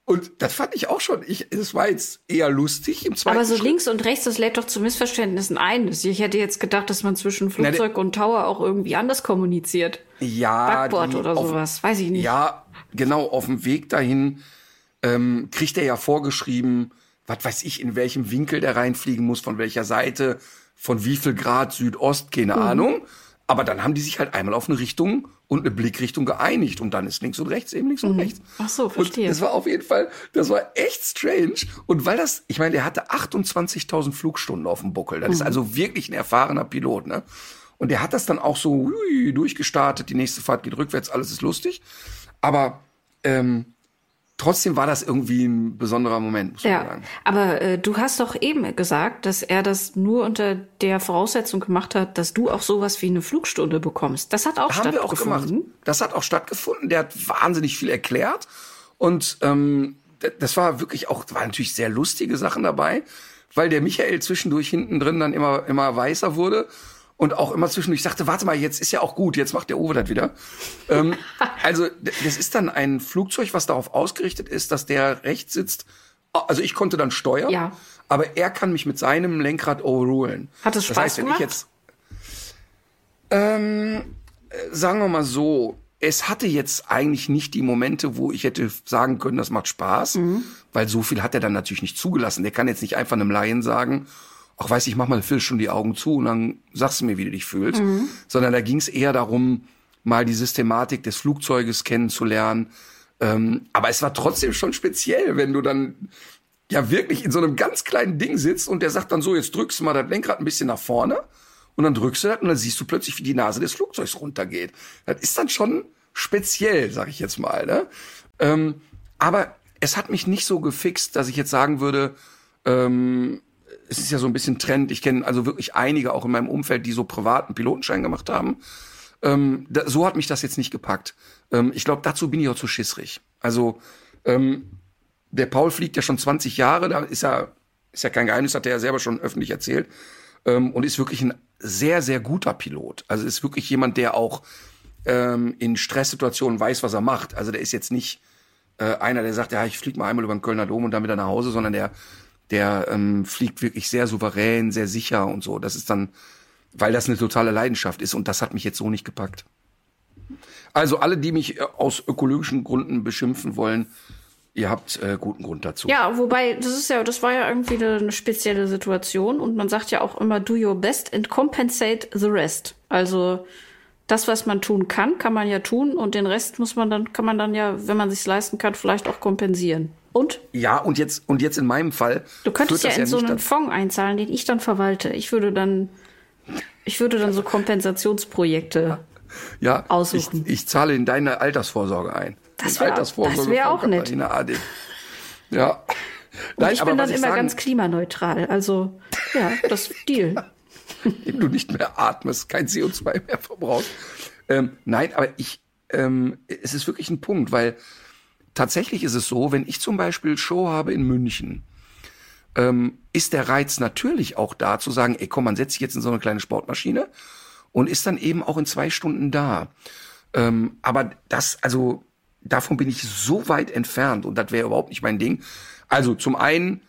Und das fand ich auch schon, ich, es war jetzt eher lustig im zweiten Aber so Schritt. links und rechts, das lädt doch zu Missverständnissen ein. Ich hätte jetzt gedacht, dass man zwischen Flugzeug und Tower auch irgendwie anders kommuniziert. ja, Backboard oder auf- sowas, weiß ich nicht. Ja, genau, auf dem Weg dahin ähm, kriegt er ja vorgeschrieben, was weiß ich, in welchem Winkel der reinfliegen muss, von welcher Seite, von wie viel Grad Südost, keine Mhm. Ahnung. Aber dann haben die sich halt einmal auf eine Richtung und eine Blickrichtung geeinigt und dann ist links und rechts eben links und rechts. Ach so, verstehe. Und das war auf jeden Fall, das war echt strange. Und weil das, ich meine, der hatte 28.000 Flugstunden auf dem Buckel. Das ist also wirklich ein erfahrener Pilot, ne? Und der hat das dann auch so hui, durchgestartet. Die nächste Fahrt geht rückwärts, alles ist lustig. Aber ähm, trotzdem war das irgendwie ein besonderer Moment, muss man Ja, sagen. aber äh, du hast doch eben gesagt, dass er das nur unter der Voraussetzung gemacht hat, dass du auch sowas wie eine Flugstunde bekommst. Das hat auch Haben wir auch gemacht. stattgefunden. Das hat auch stattgefunden. Der hat wahnsinnig viel erklärt. Und ähm, das war wirklich auch, war natürlich sehr lustige Sachen dabei, weil der Michael zwischendurch hinten drin dann immer, immer weißer wurde. Und auch immer zwischendurch sagte, warte mal, jetzt ist ja auch gut, jetzt macht der Uwe das wieder. ähm, also das ist dann ein Flugzeug, was darauf ausgerichtet ist, dass der rechts sitzt. Also ich konnte dann steuern, Ja. aber er kann mich mit seinem Lenkrad overrulen. Hat es das Spaß heißt, wenn gemacht? ich jetzt sagen wir mal so, es hatte jetzt eigentlich nicht die Momente, wo ich hätte sagen können, das macht Spaß, weil so viel hat er dann natürlich nicht zugelassen. Der kann jetzt nicht einfach einem Laien sagen, ach weiß ich, mach mal eine Viertelstunde die Augen zu und dann sagst du mir, wie du dich fühlst. Sondern da ging es eher darum, mal die Systematik des Flugzeuges kennenzulernen. Ähm, aber es war trotzdem schon speziell, wenn du dann ja wirklich in so einem ganz kleinen Ding sitzt und der sagt dann so, jetzt drückst du mal das Lenkrad ein bisschen nach vorne und dann drückst du das und dann siehst du plötzlich, wie die Nase des Flugzeugs runtergeht. Das ist dann schon speziell, sag ich jetzt mal. Ne? Ähm, aber es hat mich nicht so gefixt, dass ich jetzt sagen würde, ähm, es ist ja so ein bisschen Trend. Ich kenne also wirklich einige auch in meinem Umfeld, die so privaten Pilotenschein gemacht haben. Ähm, da, so hat mich das jetzt nicht gepackt. Ähm, ich glaube, dazu bin ich auch zu schissrig. Also ähm, der Paul fliegt ja schon 20 Jahre, da ist ja, ist ja kein Geheimnis, hat er ja selber schon öffentlich erzählt. Ähm, und ist wirklich ein sehr, sehr guter Pilot. Also ist wirklich jemand, der auch ähm, in Stresssituationen weiß, was er macht. Also der ist jetzt nicht äh, einer, der sagt, ja, ich flieg mal einmal über den Kölner Dom und dann wieder nach Hause, sondern der, der ähm, fliegt wirklich sehr souverän, sehr sicher und so. Das ist dann, weil das eine totale Leidenschaft ist und das hat mich jetzt so nicht gepackt. Also alle, die mich äh, aus ökologischen Gründen beschimpfen wollen, ihr habt äh, guten Grund dazu. Ja, wobei, das ist ja, das war ja irgendwie eine, spezielle Situation und man sagt ja auch immer, do your best and compensate the rest. Also das, was man tun kann, kann man ja tun und den Rest muss man dann, kann man dann ja, wenn man sich's leisten kann, vielleicht auch kompensieren. Und Ja, und jetzt, und jetzt in meinem Fall. du könntest ja in so nicht einen Fonds einzahlen, den ich dann verwalte. Ich würde dann, ich würde dann so Kompensationsprojekte. ja, aussuchen. Ich, ich zahle in deine Altersvorsorge ein. Das In wär- auch nett. Ja. Und ich bin dann immer sagen, ganz klimaneutral. Also, ja, das Deal. indem du nicht mehr atmest, kein CO2 mehr verbrauchst. Ähm, nein, aber ich, ähm, es ist wirklich ein Punkt, weil tatsächlich ist es so, wenn ich zum Beispiel Show habe in München, ähm, ist der Reiz natürlich auch da zu sagen, ey komm, man setzt sich jetzt in so eine kleine Sportmaschine und ist dann eben auch in zwei Stunden da. Ähm, aber das, also davon bin ich so weit entfernt und das wäre überhaupt nicht mein Ding. Also zum einen,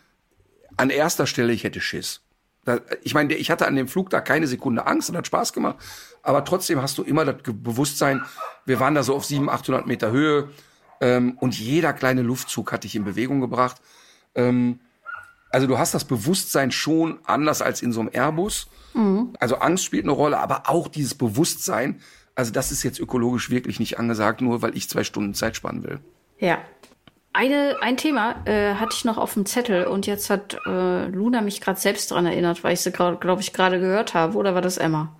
an erster Stelle, ich hätte Schiss. Da, ich meine, ich hatte an dem Flug da keine Sekunde Angst und hat Spaß gemacht, aber trotzdem hast du immer das Bewusstsein, wir waren da so auf 700, 800 Meter Höhe ähm, und jeder kleine Luftzug hat dich in Bewegung gebracht. Ähm, also du hast das Bewusstsein schon anders als in so einem Airbus. Also Angst spielt eine Rolle, aber auch dieses Bewusstsein, also das ist jetzt ökologisch wirklich nicht angesagt, nur weil ich zwei Stunden Zeit sparen will. Ja. Eine, ein Thema äh, hatte ich noch auf dem Zettel und jetzt hat äh, Luna mich gerade selbst dran erinnert, weil ich sie, glaube ich, gerade gehört habe. Oder war das Emma?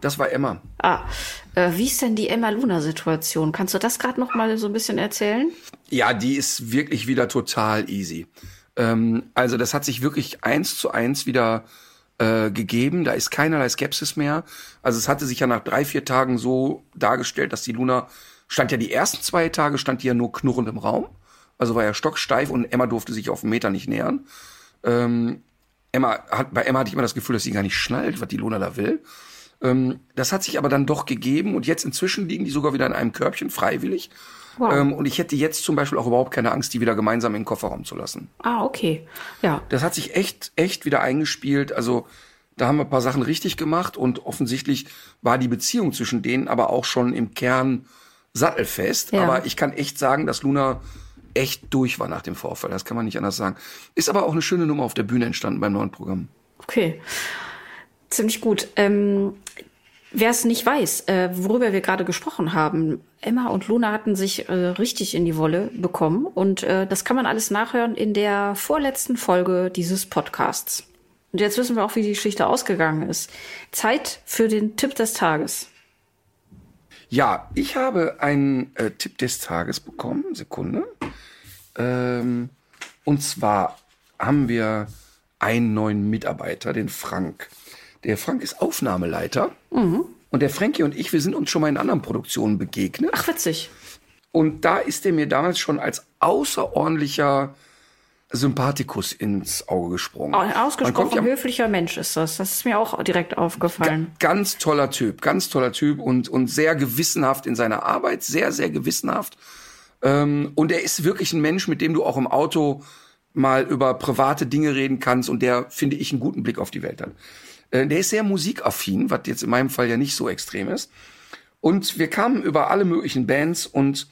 Das war Emma. Ah, äh, wie ist denn die Emma-Luna-Situation? Kannst du das gerade noch mal so ein bisschen erzählen? Ja, die ist wirklich wieder total easy. Ähm, also das hat sich wirklich eins zu eins wieder äh, gegeben. Da ist keinerlei Skepsis mehr. Also es hatte sich ja nach drei, vier Tagen so dargestellt, dass die Luna stand ja die ersten zwei Tage, stand die ja nur knurrend im Raum. Also war ja stocksteif und Emma durfte sich auf einen Meter nicht nähern. Ähm, Emma hat, bei Emma hatte ich immer das Gefühl, dass sie gar nicht schnallt, was die Luna da will. Ähm, das hat sich aber dann doch gegeben und jetzt inzwischen liegen die sogar wieder in einem Körbchen, freiwillig. Wow. Ähm, und ich hätte jetzt zum Beispiel auch überhaupt keine Angst, die wieder gemeinsam in den Kofferraum zu lassen. Ah, okay. Ja. Das hat sich echt, echt wieder eingespielt. Also da haben wir ein paar Sachen richtig gemacht und offensichtlich war die Beziehung zwischen denen aber auch schon im Kern sattelfest. Ja. Aber ich kann echt sagen, dass Luna echt durch war nach dem Vorfall. Das kann man nicht anders sagen. Ist aber auch eine schöne Nummer auf der Bühne entstanden beim neuen Programm. Okay. Ziemlich gut. Ähm, Wer es nicht weiß, äh, worüber wir gerade gesprochen haben, Emma und Luna hatten sich äh, richtig in die Wolle bekommen und äh, das kann man alles nachhören in der vorletzten Folge dieses Podcasts. Und jetzt wissen wir auch, wie die Geschichte ausgegangen ist. Zeit für den Tipp des Tages. Ja, ich habe einen äh, Tipp des Tages bekommen. Sekunde. Ähm, und zwar haben wir einen neuen Mitarbeiter, den Frank. Der Frank ist Aufnahmeleiter. Mhm. Und der Frankie und ich, wir sind uns schon mal in anderen Produktionen begegnet. Ach, witzig. Und da ist er mir damals schon als außerordentlicher Sympathikus ins Auge gesprungen. Ein ausgesprochen ja, höflicher Mensch ist das. Das ist mir auch direkt aufgefallen. Ganz toller Typ, ganz toller Typ und, und sehr gewissenhaft in seiner Arbeit, sehr, sehr gewissenhaft. Ähm, und er ist wirklich ein Mensch, mit dem du auch im Auto mal über private Dinge reden kannst und der, finde ich, einen guten Blick auf die Welt hat. Äh, der ist sehr musikaffin, was jetzt in meinem Fall ja nicht so extrem ist. Und wir kamen über alle möglichen Bands und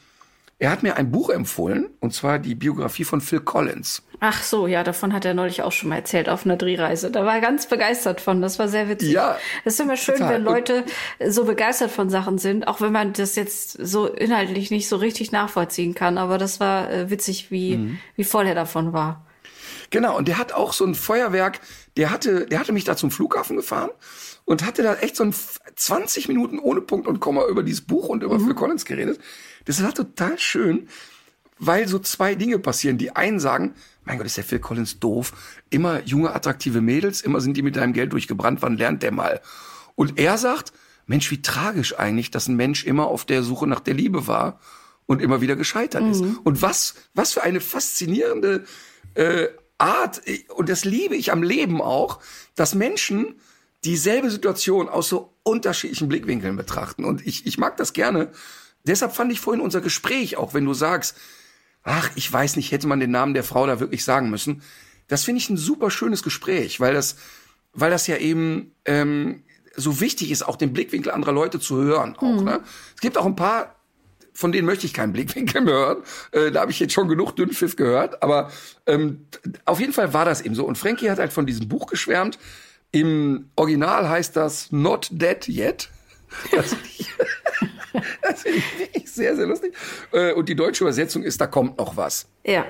er hat mir ein Buch empfohlen, und zwar die Biografie von Phil Collins. Ach so, ja, davon hat er neulich auch schon mal erzählt auf einer Drehreise. Da war er ganz begeistert von. Das war sehr witzig. Ja. Es ist immer schön, total. wenn Leute so begeistert von Sachen sind, auch wenn man das jetzt so inhaltlich nicht so richtig nachvollziehen kann. Aber das war äh, witzig, wie, mhm. wie voll er davon war. Genau, und der hat auch so ein Feuerwerk, der hatte, der hatte mich da zum Flughafen gefahren und hatte da echt so ein 20 Minuten ohne Punkt und Komma über dieses Buch und über mhm. Phil Collins geredet. Das war total schön, weil so zwei Dinge passieren. Die einen sagen, mein Gott, ist der Phil Collins doof. Immer junge, attraktive Mädels, immer sind die mit deinem Geld durchgebrannt, wann lernt der mal? Und er sagt, Mensch, wie tragisch eigentlich, dass ein Mensch immer auf der Suche nach der Liebe war und immer wieder gescheitert mhm. ist. Und was, was für eine faszinierende äh, Art, und das liebe ich am Leben auch, dass Menschen dieselbe Situation aus so unterschiedlichen Blickwinkeln betrachten. Und ich, ich mag das gerne. Deshalb fand ich vorhin unser Gespräch, auch wenn du sagst, ach, ich weiß nicht, hätte man den Namen der Frau da wirklich sagen müssen. Das finde ich ein super schönes Gespräch, weil das, weil das ja eben ähm, so wichtig ist, auch den Blickwinkel anderer Leute zu hören. Auch, mhm. ne? Es gibt auch ein paar von denen möchte ich keinen Blickwinkel mehr hören. Äh, da habe ich jetzt schon genug Dünnpfiff gehört. Aber ähm, auf jeden Fall war das eben so. Und Frankie hat halt von diesem Buch geschwärmt. Im Original heißt das Not Dead Yet. Das, das finde ich wirklich sehr, sehr lustig. Äh, und die deutsche Übersetzung ist, da kommt noch was. Ja.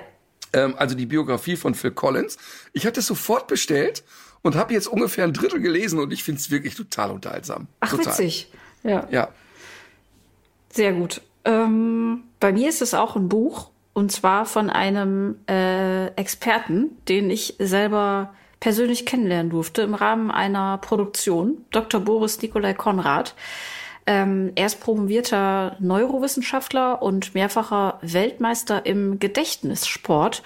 Ähm, also die Biografie von Phil Collins. Ich hatte es sofort bestellt und habe jetzt ungefähr ein Drittel gelesen und ich finde es wirklich total unterhaltsam. Ach, total. witzig. Ja. Ja. Sehr gut. Ähm, bei mir ist es auch ein Buch und zwar von einem äh, Experten, den ich selber persönlich kennenlernen durfte im Rahmen einer Produktion, Dr. Boris Nikolai Konrad. Ähm, er ist promovierter Neurowissenschaftler und mehrfacher Weltmeister im Gedächtnissport.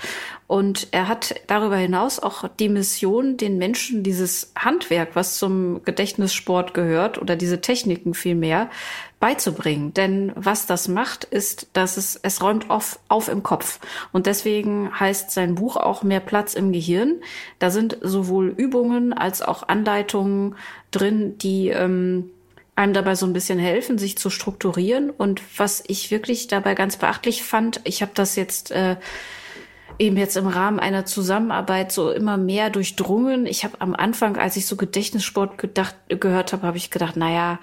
Und er hat darüber hinaus auch die Mission, den Menschen dieses Handwerk, was zum Gedächtnissport gehört, oder diese Techniken vielmehr, beizubringen. Denn was das macht, ist, dass es, es räumt auf, auf im Kopf. Und deswegen heißt sein Buch auch mehr Platz im Gehirn. Da sind sowohl Übungen als auch Anleitungen drin, die ähm, einem dabei so ein bisschen helfen, sich zu strukturieren. Und was ich wirklich dabei ganz beachtlich fand, ich habe das jetzt äh, eben jetzt im Rahmen einer Zusammenarbeit so immer mehr durchdrungen. Ich habe am Anfang, als ich so Gedächtnissport gedacht, gehört habe, habe ich gedacht, naja,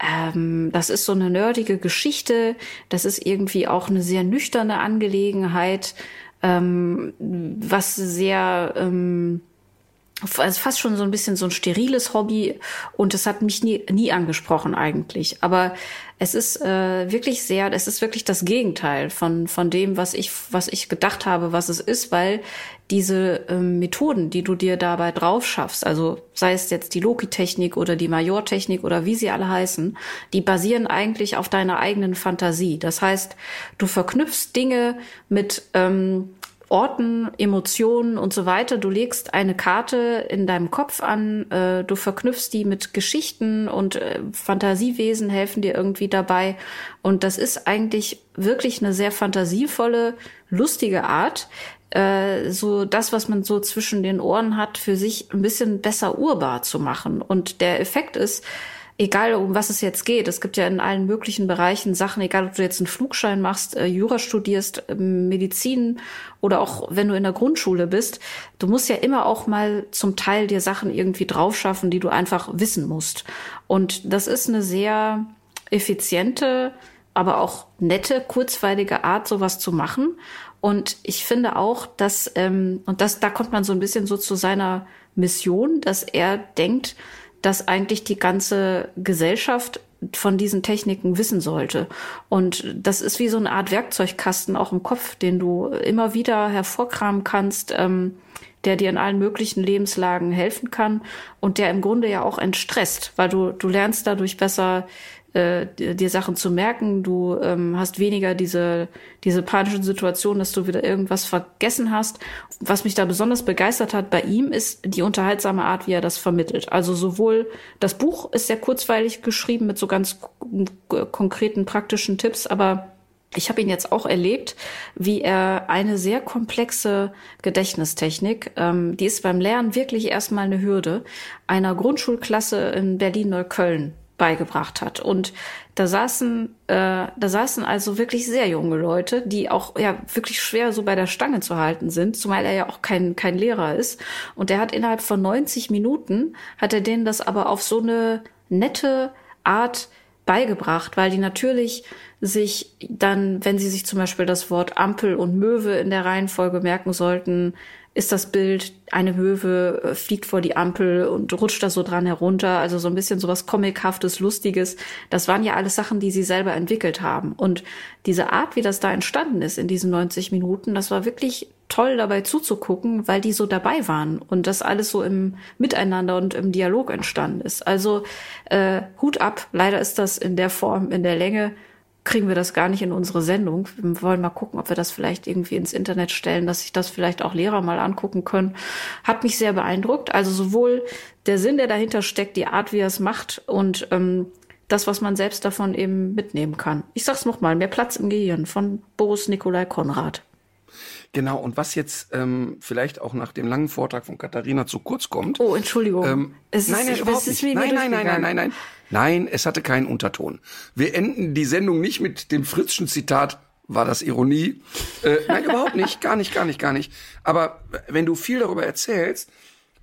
ähm, das ist so eine nerdige Geschichte, das ist irgendwie auch eine sehr nüchterne Angelegenheit, ähm, was sehr ähm, also fast schon so ein bisschen so ein steriles Hobby und es hat mich nie, nie angesprochen eigentlich. Aber es ist äh, wirklich sehr, es ist wirklich das Gegenteil von, von dem, was ich, was ich gedacht habe, was es ist, weil diese ähm, Methoden, die du dir dabei drauf schaffst, also sei es jetzt die Loki-Technik oder die Major-Technik oder wie sie alle heißen, die basieren eigentlich auf deiner eigenen Fantasie. Das heißt, du verknüpfst Dinge mit ähm, Orten, Emotionen und so weiter. Du legst eine Karte in deinem Kopf an, äh, du verknüpfst die mit Geschichten und äh, Fantasiewesen helfen dir irgendwie dabei. Und das ist eigentlich wirklich eine sehr fantasievolle, lustige Art, äh, so das, was man so zwischen den Ohren hat, für sich ein bisschen besser urbar zu machen. Und der Effekt ist, egal um was es jetzt geht, es gibt ja in allen möglichen Bereichen Sachen, egal ob du jetzt einen Flugschein machst, äh, Jura studierst, äh, Medizin oder auch wenn du in der Grundschule bist, du musst ja immer auch mal zum Teil dir Sachen irgendwie draufschaffen, die du einfach wissen musst. Und das ist eine sehr effiziente, aber auch nette, kurzweilige Art, sowas zu machen. Und ich finde auch, dass, ähm, und das, da kommt man so ein bisschen so zu seiner Mission, dass er denkt, dass eigentlich die ganze Gesellschaft von diesen Techniken wissen sollte. Und das ist wie so eine Art Werkzeugkasten auch im Kopf, den du immer wieder hervorkramen kannst, ähm, der dir in allen möglichen Lebenslagen helfen kann und der im Grunde ja auch entstresst, weil du, du lernst dadurch besser äh, dir Sachen zu merken. Du ähm, hast weniger diese, diese panischen Situationen, dass du wieder irgendwas vergessen hast. Was mich da besonders begeistert hat bei ihm, ist die unterhaltsame Art, wie er das vermittelt. Also sowohl das Buch ist sehr kurzweilig geschrieben mit so ganz konkreten praktischen Tipps, aber ich habe ihn jetzt auch erlebt, wie er eine sehr komplexe Gedächtnistechnik, ähm, die ist beim Lernen wirklich erstmal eine Hürde, einer Grundschulklasse in Berlin-Neukölln beigebracht hat. Und da saßen, äh, da saßen also wirklich sehr junge Leute, die auch ja wirklich schwer so bei der Stange zu halten sind, zumal er ja auch kein, kein Lehrer ist. Und der hat innerhalb von 90 Minuten, hat er denen das aber auf so eine nette Art beigebracht, weil die natürlich sich dann, wenn sie sich zum Beispiel das Wort Ampel und Möwe in der Reihenfolge merken sollten, ist das Bild, eine Möwe äh, fliegt vor die Ampel und rutscht da so dran herunter. Also so ein bisschen sowas Comichaftes, Lustiges. Das waren ja alles Sachen, die sie selber entwickelt haben. Und diese Art, wie das da entstanden ist in diesen 90 Minuten, das war wirklich toll dabei zuzugucken, weil die so dabei waren und das alles so im Miteinander und im Dialog entstanden ist. Also äh, Hut ab. Leider ist das in der Form, in der Länge kriegen wir das gar nicht in unsere Sendung. Wir wollen mal gucken, ob wir das vielleicht irgendwie ins Internet stellen, dass sich das vielleicht auch Lehrer mal angucken können. Hat mich sehr beeindruckt. Also sowohl der Sinn, der dahinter steckt, die Art, wie er es macht und ähm, das, was man selbst davon eben mitnehmen kann. Ich sag's nochmal, mehr Platz im Gehirn von Boris Nikolai Konrad. Genau, und was jetzt ähm, vielleicht auch nach dem langen Vortrag von Katharina zu kurz kommt. Oh, Entschuldigung. Ähm, es nein, nein, überhaupt nicht. Nein, nein, nein, nein, nein, nein. Nein, es hatte keinen Unterton. Wir enden die Sendung nicht mit dem Fritzschen Zitat, war das Ironie? Äh, nein, überhaupt nicht, gar nicht, gar nicht, gar nicht. Aber wenn du viel darüber erzählst,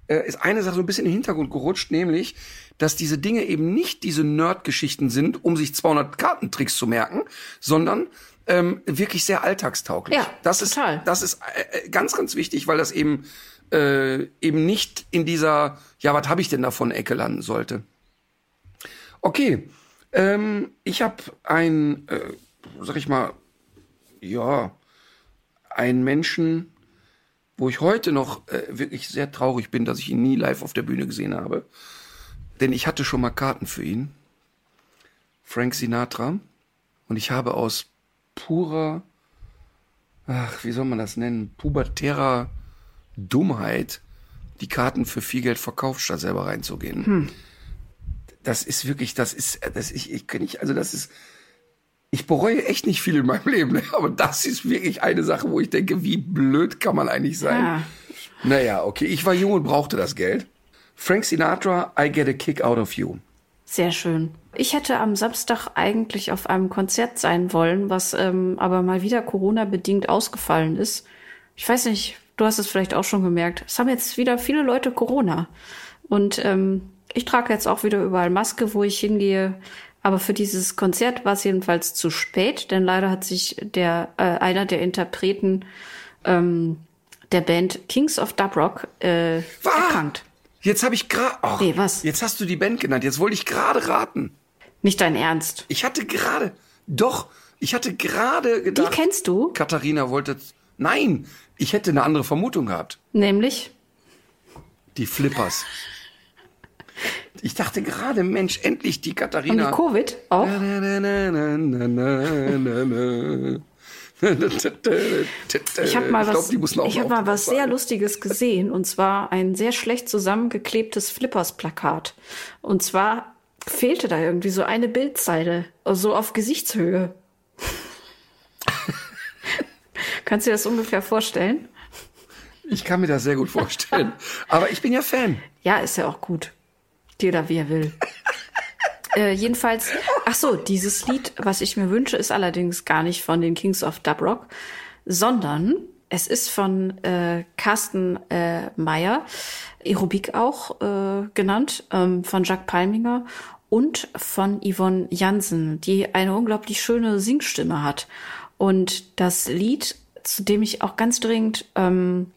äh, ist eine Sache so ein bisschen in den Hintergrund gerutscht, nämlich, dass diese Dinge eben nicht diese Nerd-Geschichten sind, um sich 200 Kartentricks zu merken, sondern ähm, wirklich sehr alltagstauglich. Ja, das total. ist das ist äh, ganz ganz wichtig, weil das eben äh, eben nicht in dieser ja was habe ich denn davon Ecke landen sollte. Okay, ähm, ich habe ein äh, sag ich mal ja einen Menschen, wo ich heute noch äh, wirklich sehr traurig bin, dass ich ihn nie live auf der Bühne gesehen habe, denn ich hatte schon mal Karten für ihn. Frank Sinatra und ich habe aus purer, ach, wie soll man das nennen, pubertärer Dummheit die Karten für viel Geld verkauft, statt selber reinzugehen. Das ist wirklich, das ist, das ich, ich kann nicht, also das ist, ich bereue echt nicht viel in meinem Leben, ne? aber das ist wirklich eine Sache, wo ich denke, wie blöd kann man eigentlich sein? Ja. Naja, okay, ich war jung und brauchte das Geld. Frank Sinatra, I get a kick out of you. Sehr schön. Ich hätte am Samstag eigentlich auf einem Konzert sein wollen, was ähm, aber mal wieder Corona-bedingt ausgefallen ist. Ich weiß nicht, du hast es vielleicht auch schon gemerkt. Es haben jetzt wieder viele Leute Corona. Und ähm, ich trage jetzt auch wieder überall Maske, wo ich hingehe. Aber für dieses Konzert war es jedenfalls zu spät, denn leider hat sich der äh, einer der Interpreten ähm, der Band Kings of Dub Rock äh, erkrankt. Jetzt habe ich gerade. Oh, Nee, was? Jetzt hast du die Band genannt. Jetzt wollte ich gerade raten. Nicht dein Ernst. Ich hatte gerade. Doch, ich hatte gerade Die gedacht. kennst du? Katharina wollte. Nein, ich hätte eine andere Vermutung gehabt. Nämlich? Die Flippers. Ich dachte gerade, Mensch, endlich die Und die Katharina. Covid auch? Na, na, na, Ich habe mal was, ich hab mal was sehr. Lustiges gesehen und zwar ein sehr schlecht zusammengeklebtes Flippers-Plakat. Und zwar fehlte da irgendwie so eine Bildzeile, so auf Gesichtshöhe. Kannst du dir das ungefähr vorstellen? Ich kann mir das sehr gut vorstellen. Aber ich bin ja Fan. Ja, ist ja auch gut. Jeder wie er will. Äh, jedenfalls, ach so, dieses Lied, was ich mir wünsche, ist allerdings gar nicht von den Kings of Dub Rock, sondern es ist von äh, Carsten äh, Meyer, Aerobik auch äh, genannt, ähm, von Jacques Palminger und von Yvonne Jansen, die eine unglaublich schöne Singstimme hat. Und das Lied, zu dem ich auch ganz dringend ähm,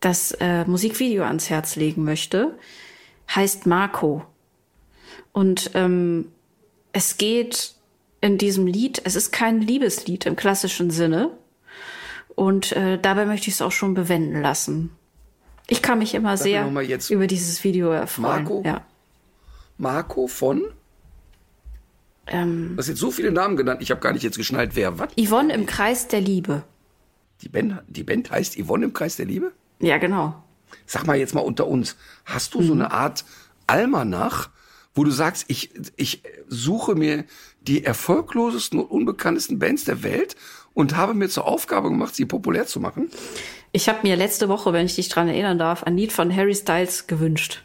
das äh, Musikvideo ans Herz legen möchte, heißt Marco. Und ähm, es geht in diesem Lied, es ist kein Liebeslied im klassischen Sinne. Und äh, dabei möchte ich es auch schon bewenden lassen. Ich kann mich immer mir sehr über dieses Video erfreuen. Marco? Ja. Marco von? Ähm, Du hast jetzt so viele Namen genannt, ich habe gar nicht jetzt geschnallt, wer was. Yvonne im Kreis der Liebe. Die Band, die Band heißt Yvonne im Kreis der Liebe? Ja, genau. Sag mal jetzt mal unter uns, hast du so eine Art Almanach, wo du sagst, ich, ich suche mir die erfolglosesten und unbekanntesten Bands der Welt und habe mir zur Aufgabe gemacht, sie populär zu machen? Ich habe mir letzte Woche, wenn ich dich dran erinnern darf, ein Lied von Harry Styles gewünscht.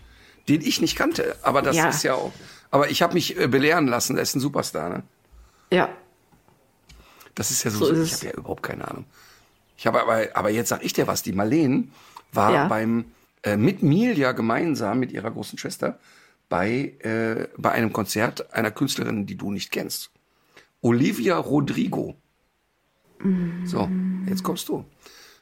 Den ich nicht kannte, aber das Ja. ist ja auch. Aber ich habe mich äh, belehren lassen, er ist ein Superstar, ne? Ja. Das ist ja so, So ist ich habe ja überhaupt keine Ahnung. Ich habe aber, aber jetzt sag ich dir was, die Marleen war Ja. beim äh, mit Milja gemeinsam mit ihrer großen Schwester bei äh, bei einem Konzert einer Künstlerin, die du nicht kennst. Olivia Rodrigo. So, jetzt kommst du.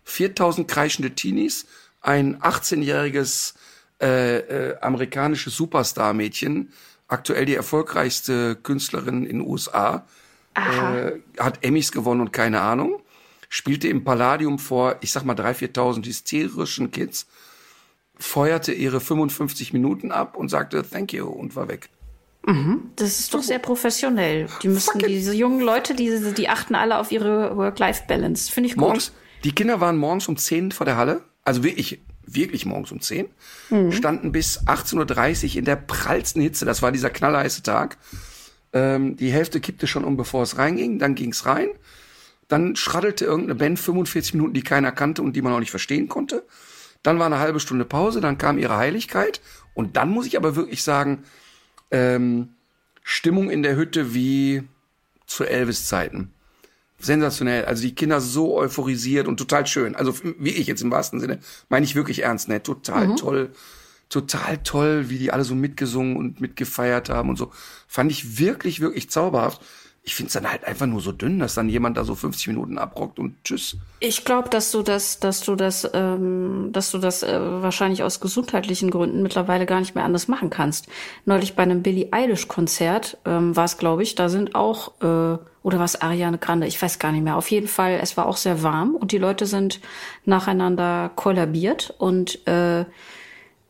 4000 kreischende Teenies, ein 18-jähriges äh, äh, amerikanisches Superstar-Mädchen, aktuell die erfolgreichste Künstlerin in den USA, äh, hat Emmys gewonnen und keine Ahnung, spielte im Palladium vor, ich sag mal, 3.000, 4.000 hysterischen Kids, feuerte ihre 55 Minuten ab und sagte Thank you und war weg. Das ist doch sehr professionell. Die müssen, diese jungen Leute, die, die achten alle auf ihre Work-Life-Balance. Finde ich gut. Morgens, die Kinder waren morgens um 10 vor der Halle, also wirklich, wirklich morgens um 10, standen bis 18.30 Uhr in der prallsten Hitze, das war dieser knallerheiße Tag. Ähm, die Hälfte kippte schon um, bevor es reinging, dann ging's rein. Dann schraddelte irgendeine Band 45 Minuten, die keiner kannte und die man auch nicht verstehen konnte. Dann war eine halbe Stunde Pause, dann kam ihre Heiligkeit. Und dann muss ich aber wirklich sagen, ähm, Stimmung in der Hütte wie zu Elvis-Zeiten. Sensationell. Also die Kinder so euphorisiert und total schön. Also wie ich jetzt im wahrsten Sinne, meine ich wirklich ernst, ne? Total toll. Total toll, wie die alle so mitgesungen und mitgefeiert haben und so. Fand ich wirklich, wirklich zauberhaft. Ich finde es dann halt einfach nur so dünn, dass dann jemand da so 50 Minuten abrockt und tschüss. Ich glaube, dass du das, dass du das, ähm, dass du das äh, wahrscheinlich aus gesundheitlichen Gründen mittlerweile gar nicht mehr anders machen kannst. Neulich bei einem Billie Eilish Konzert ähm, war es, glaube ich, da sind auch äh, oder was Ariane Grande, ich weiß gar nicht mehr. Auf jeden Fall, es war auch sehr warm und die Leute sind nacheinander kollabiert und äh,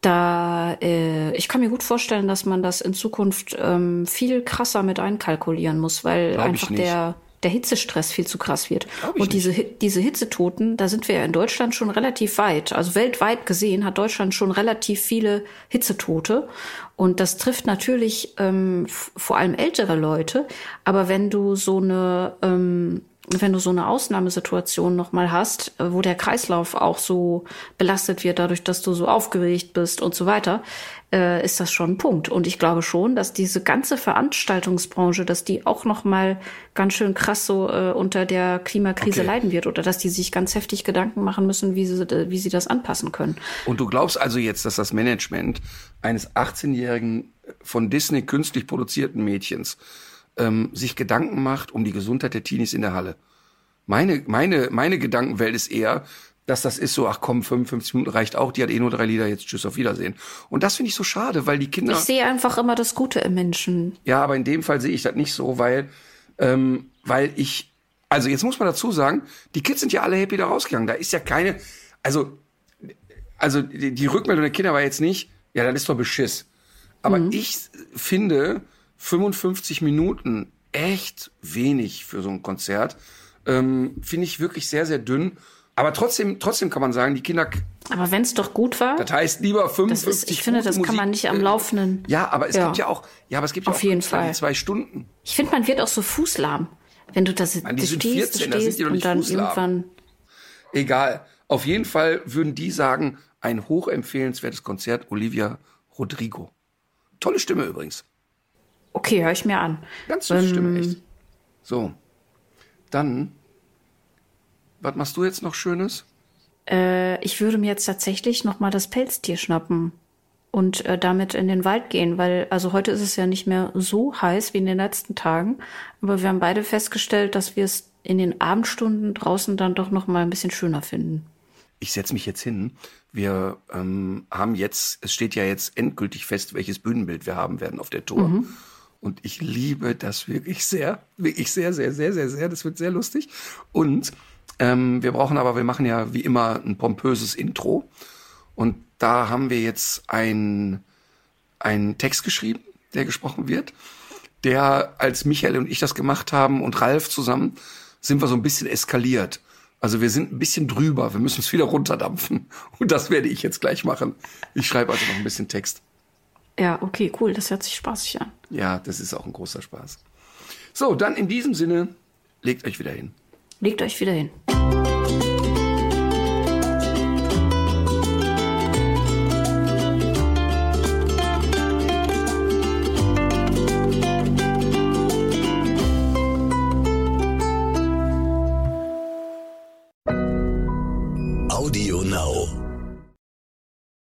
da äh, ich kann mir gut vorstellen, dass man das in Zukunft ähm, viel krasser mit einkalkulieren muss, weil Glaub einfach der der Hitzestress viel zu krass wird. Und diese, diese Hitzetoten, da sind wir ja in Deutschland schon relativ weit. Also weltweit gesehen hat Deutschland schon relativ viele Hitzetote. Und das trifft natürlich ähm, vor allem ältere Leute. Aber wenn du so eine, ähm, wenn du so eine Ausnahmesituation nochmal hast, äh, wo der Kreislauf auch so belastet wird, dadurch, dass du so aufgeregt bist und so weiter, äh, ist das schon ein Punkt. Und ich glaube schon, dass diese ganze Veranstaltungsbranche, dass die auch noch mal ganz schön krass so äh, unter der Klimakrise Okay. leiden wird oder dass die sich ganz heftig Gedanken machen müssen, wie sie, äh, wie sie das anpassen können. Und du glaubst also jetzt, dass das Management eines 18-jährigen von Disney künstlich produzierten Mädchens ähm, sich Gedanken macht um die Gesundheit der Teenies in der Halle? Meine, meine, meine Gedankenwelt ist eher, dass das ist so, ach komm, 55 Minuten reicht auch, die hat eh nur drei Lieder, jetzt tschüss, auf Wiedersehen. Und das finde ich so schade, weil die Kinder... Ich sehe einfach immer das Gute im Menschen. Ja, aber in dem Fall sehe ich das nicht so, weil, ähm, weil ich, also jetzt muss man dazu sagen, die Kids sind ja alle happy da rausgegangen. Da ist ja keine, also, also die, die Rückmeldung der Kinder war jetzt nicht, ja, das ist doch Beschiss. Aber ich finde 55 Minuten echt wenig für so ein Konzert. Ähm, finde ich wirklich sehr, sehr dünn. Aber trotzdem, trotzdem kann man sagen, die Kinder, Aber wenn es doch gut war, das heißt lieber das 55 ist, ich finde, das kann man Musik, nicht am äh, Laufenden. Ja, aber es Ja. gibt ja auch, ja, aber es gibt ja Auf auch jeden Fall. zwei Stunden. Ich finde, man wird auch so fußlahm, wenn du das Mann, die du sind stehst, 14, da sind stehst die doch und dann fußlahm. irgendwann. Egal. Auf jeden Fall würden die sagen, ein hochempfehlenswertes Konzert Olivia Rodrigo. Tolle Stimme übrigens. Okay, höre ich mir an. Ganz süße Stimme, echt. So, dann, was machst du jetzt noch Schönes? Äh, ich würde mir jetzt tatsächlich noch mal das Pelztier schnappen und äh, damit in den Wald gehen, weil also heute ist es ja nicht mehr so heiß wie in den letzten Tagen, aber wir haben beide festgestellt, dass wir es in den Abendstunden draußen dann doch noch mal ein bisschen schöner finden. Ich setze mich jetzt hin. Wir ähm, haben jetzt, es steht ja jetzt endgültig fest, welches Bühnenbild wir haben werden auf der Tour. Mhm. Und ich liebe das wirklich sehr, wirklich sehr, sehr, sehr, sehr, sehr. Das wird sehr lustig. Und ähm, wir brauchen aber, wir machen ja wie immer ein pompöses Intro. Und da haben wir jetzt ein, einen Text geschrieben, der gesprochen wird, der, als Michael und ich das gemacht haben und Ralf zusammen, sind wir so ein bisschen eskaliert. Also wir sind ein bisschen drüber, wir müssen es wieder runterdampfen. Und das werde ich jetzt gleich machen. Ich schreibe also noch ein bisschen Text. Ja, okay, cool, das hört sich spaßig an. Ja, das ist auch ein großer Spaß. So, dann in diesem Sinne, legt euch wieder hin. Legt euch wieder hin.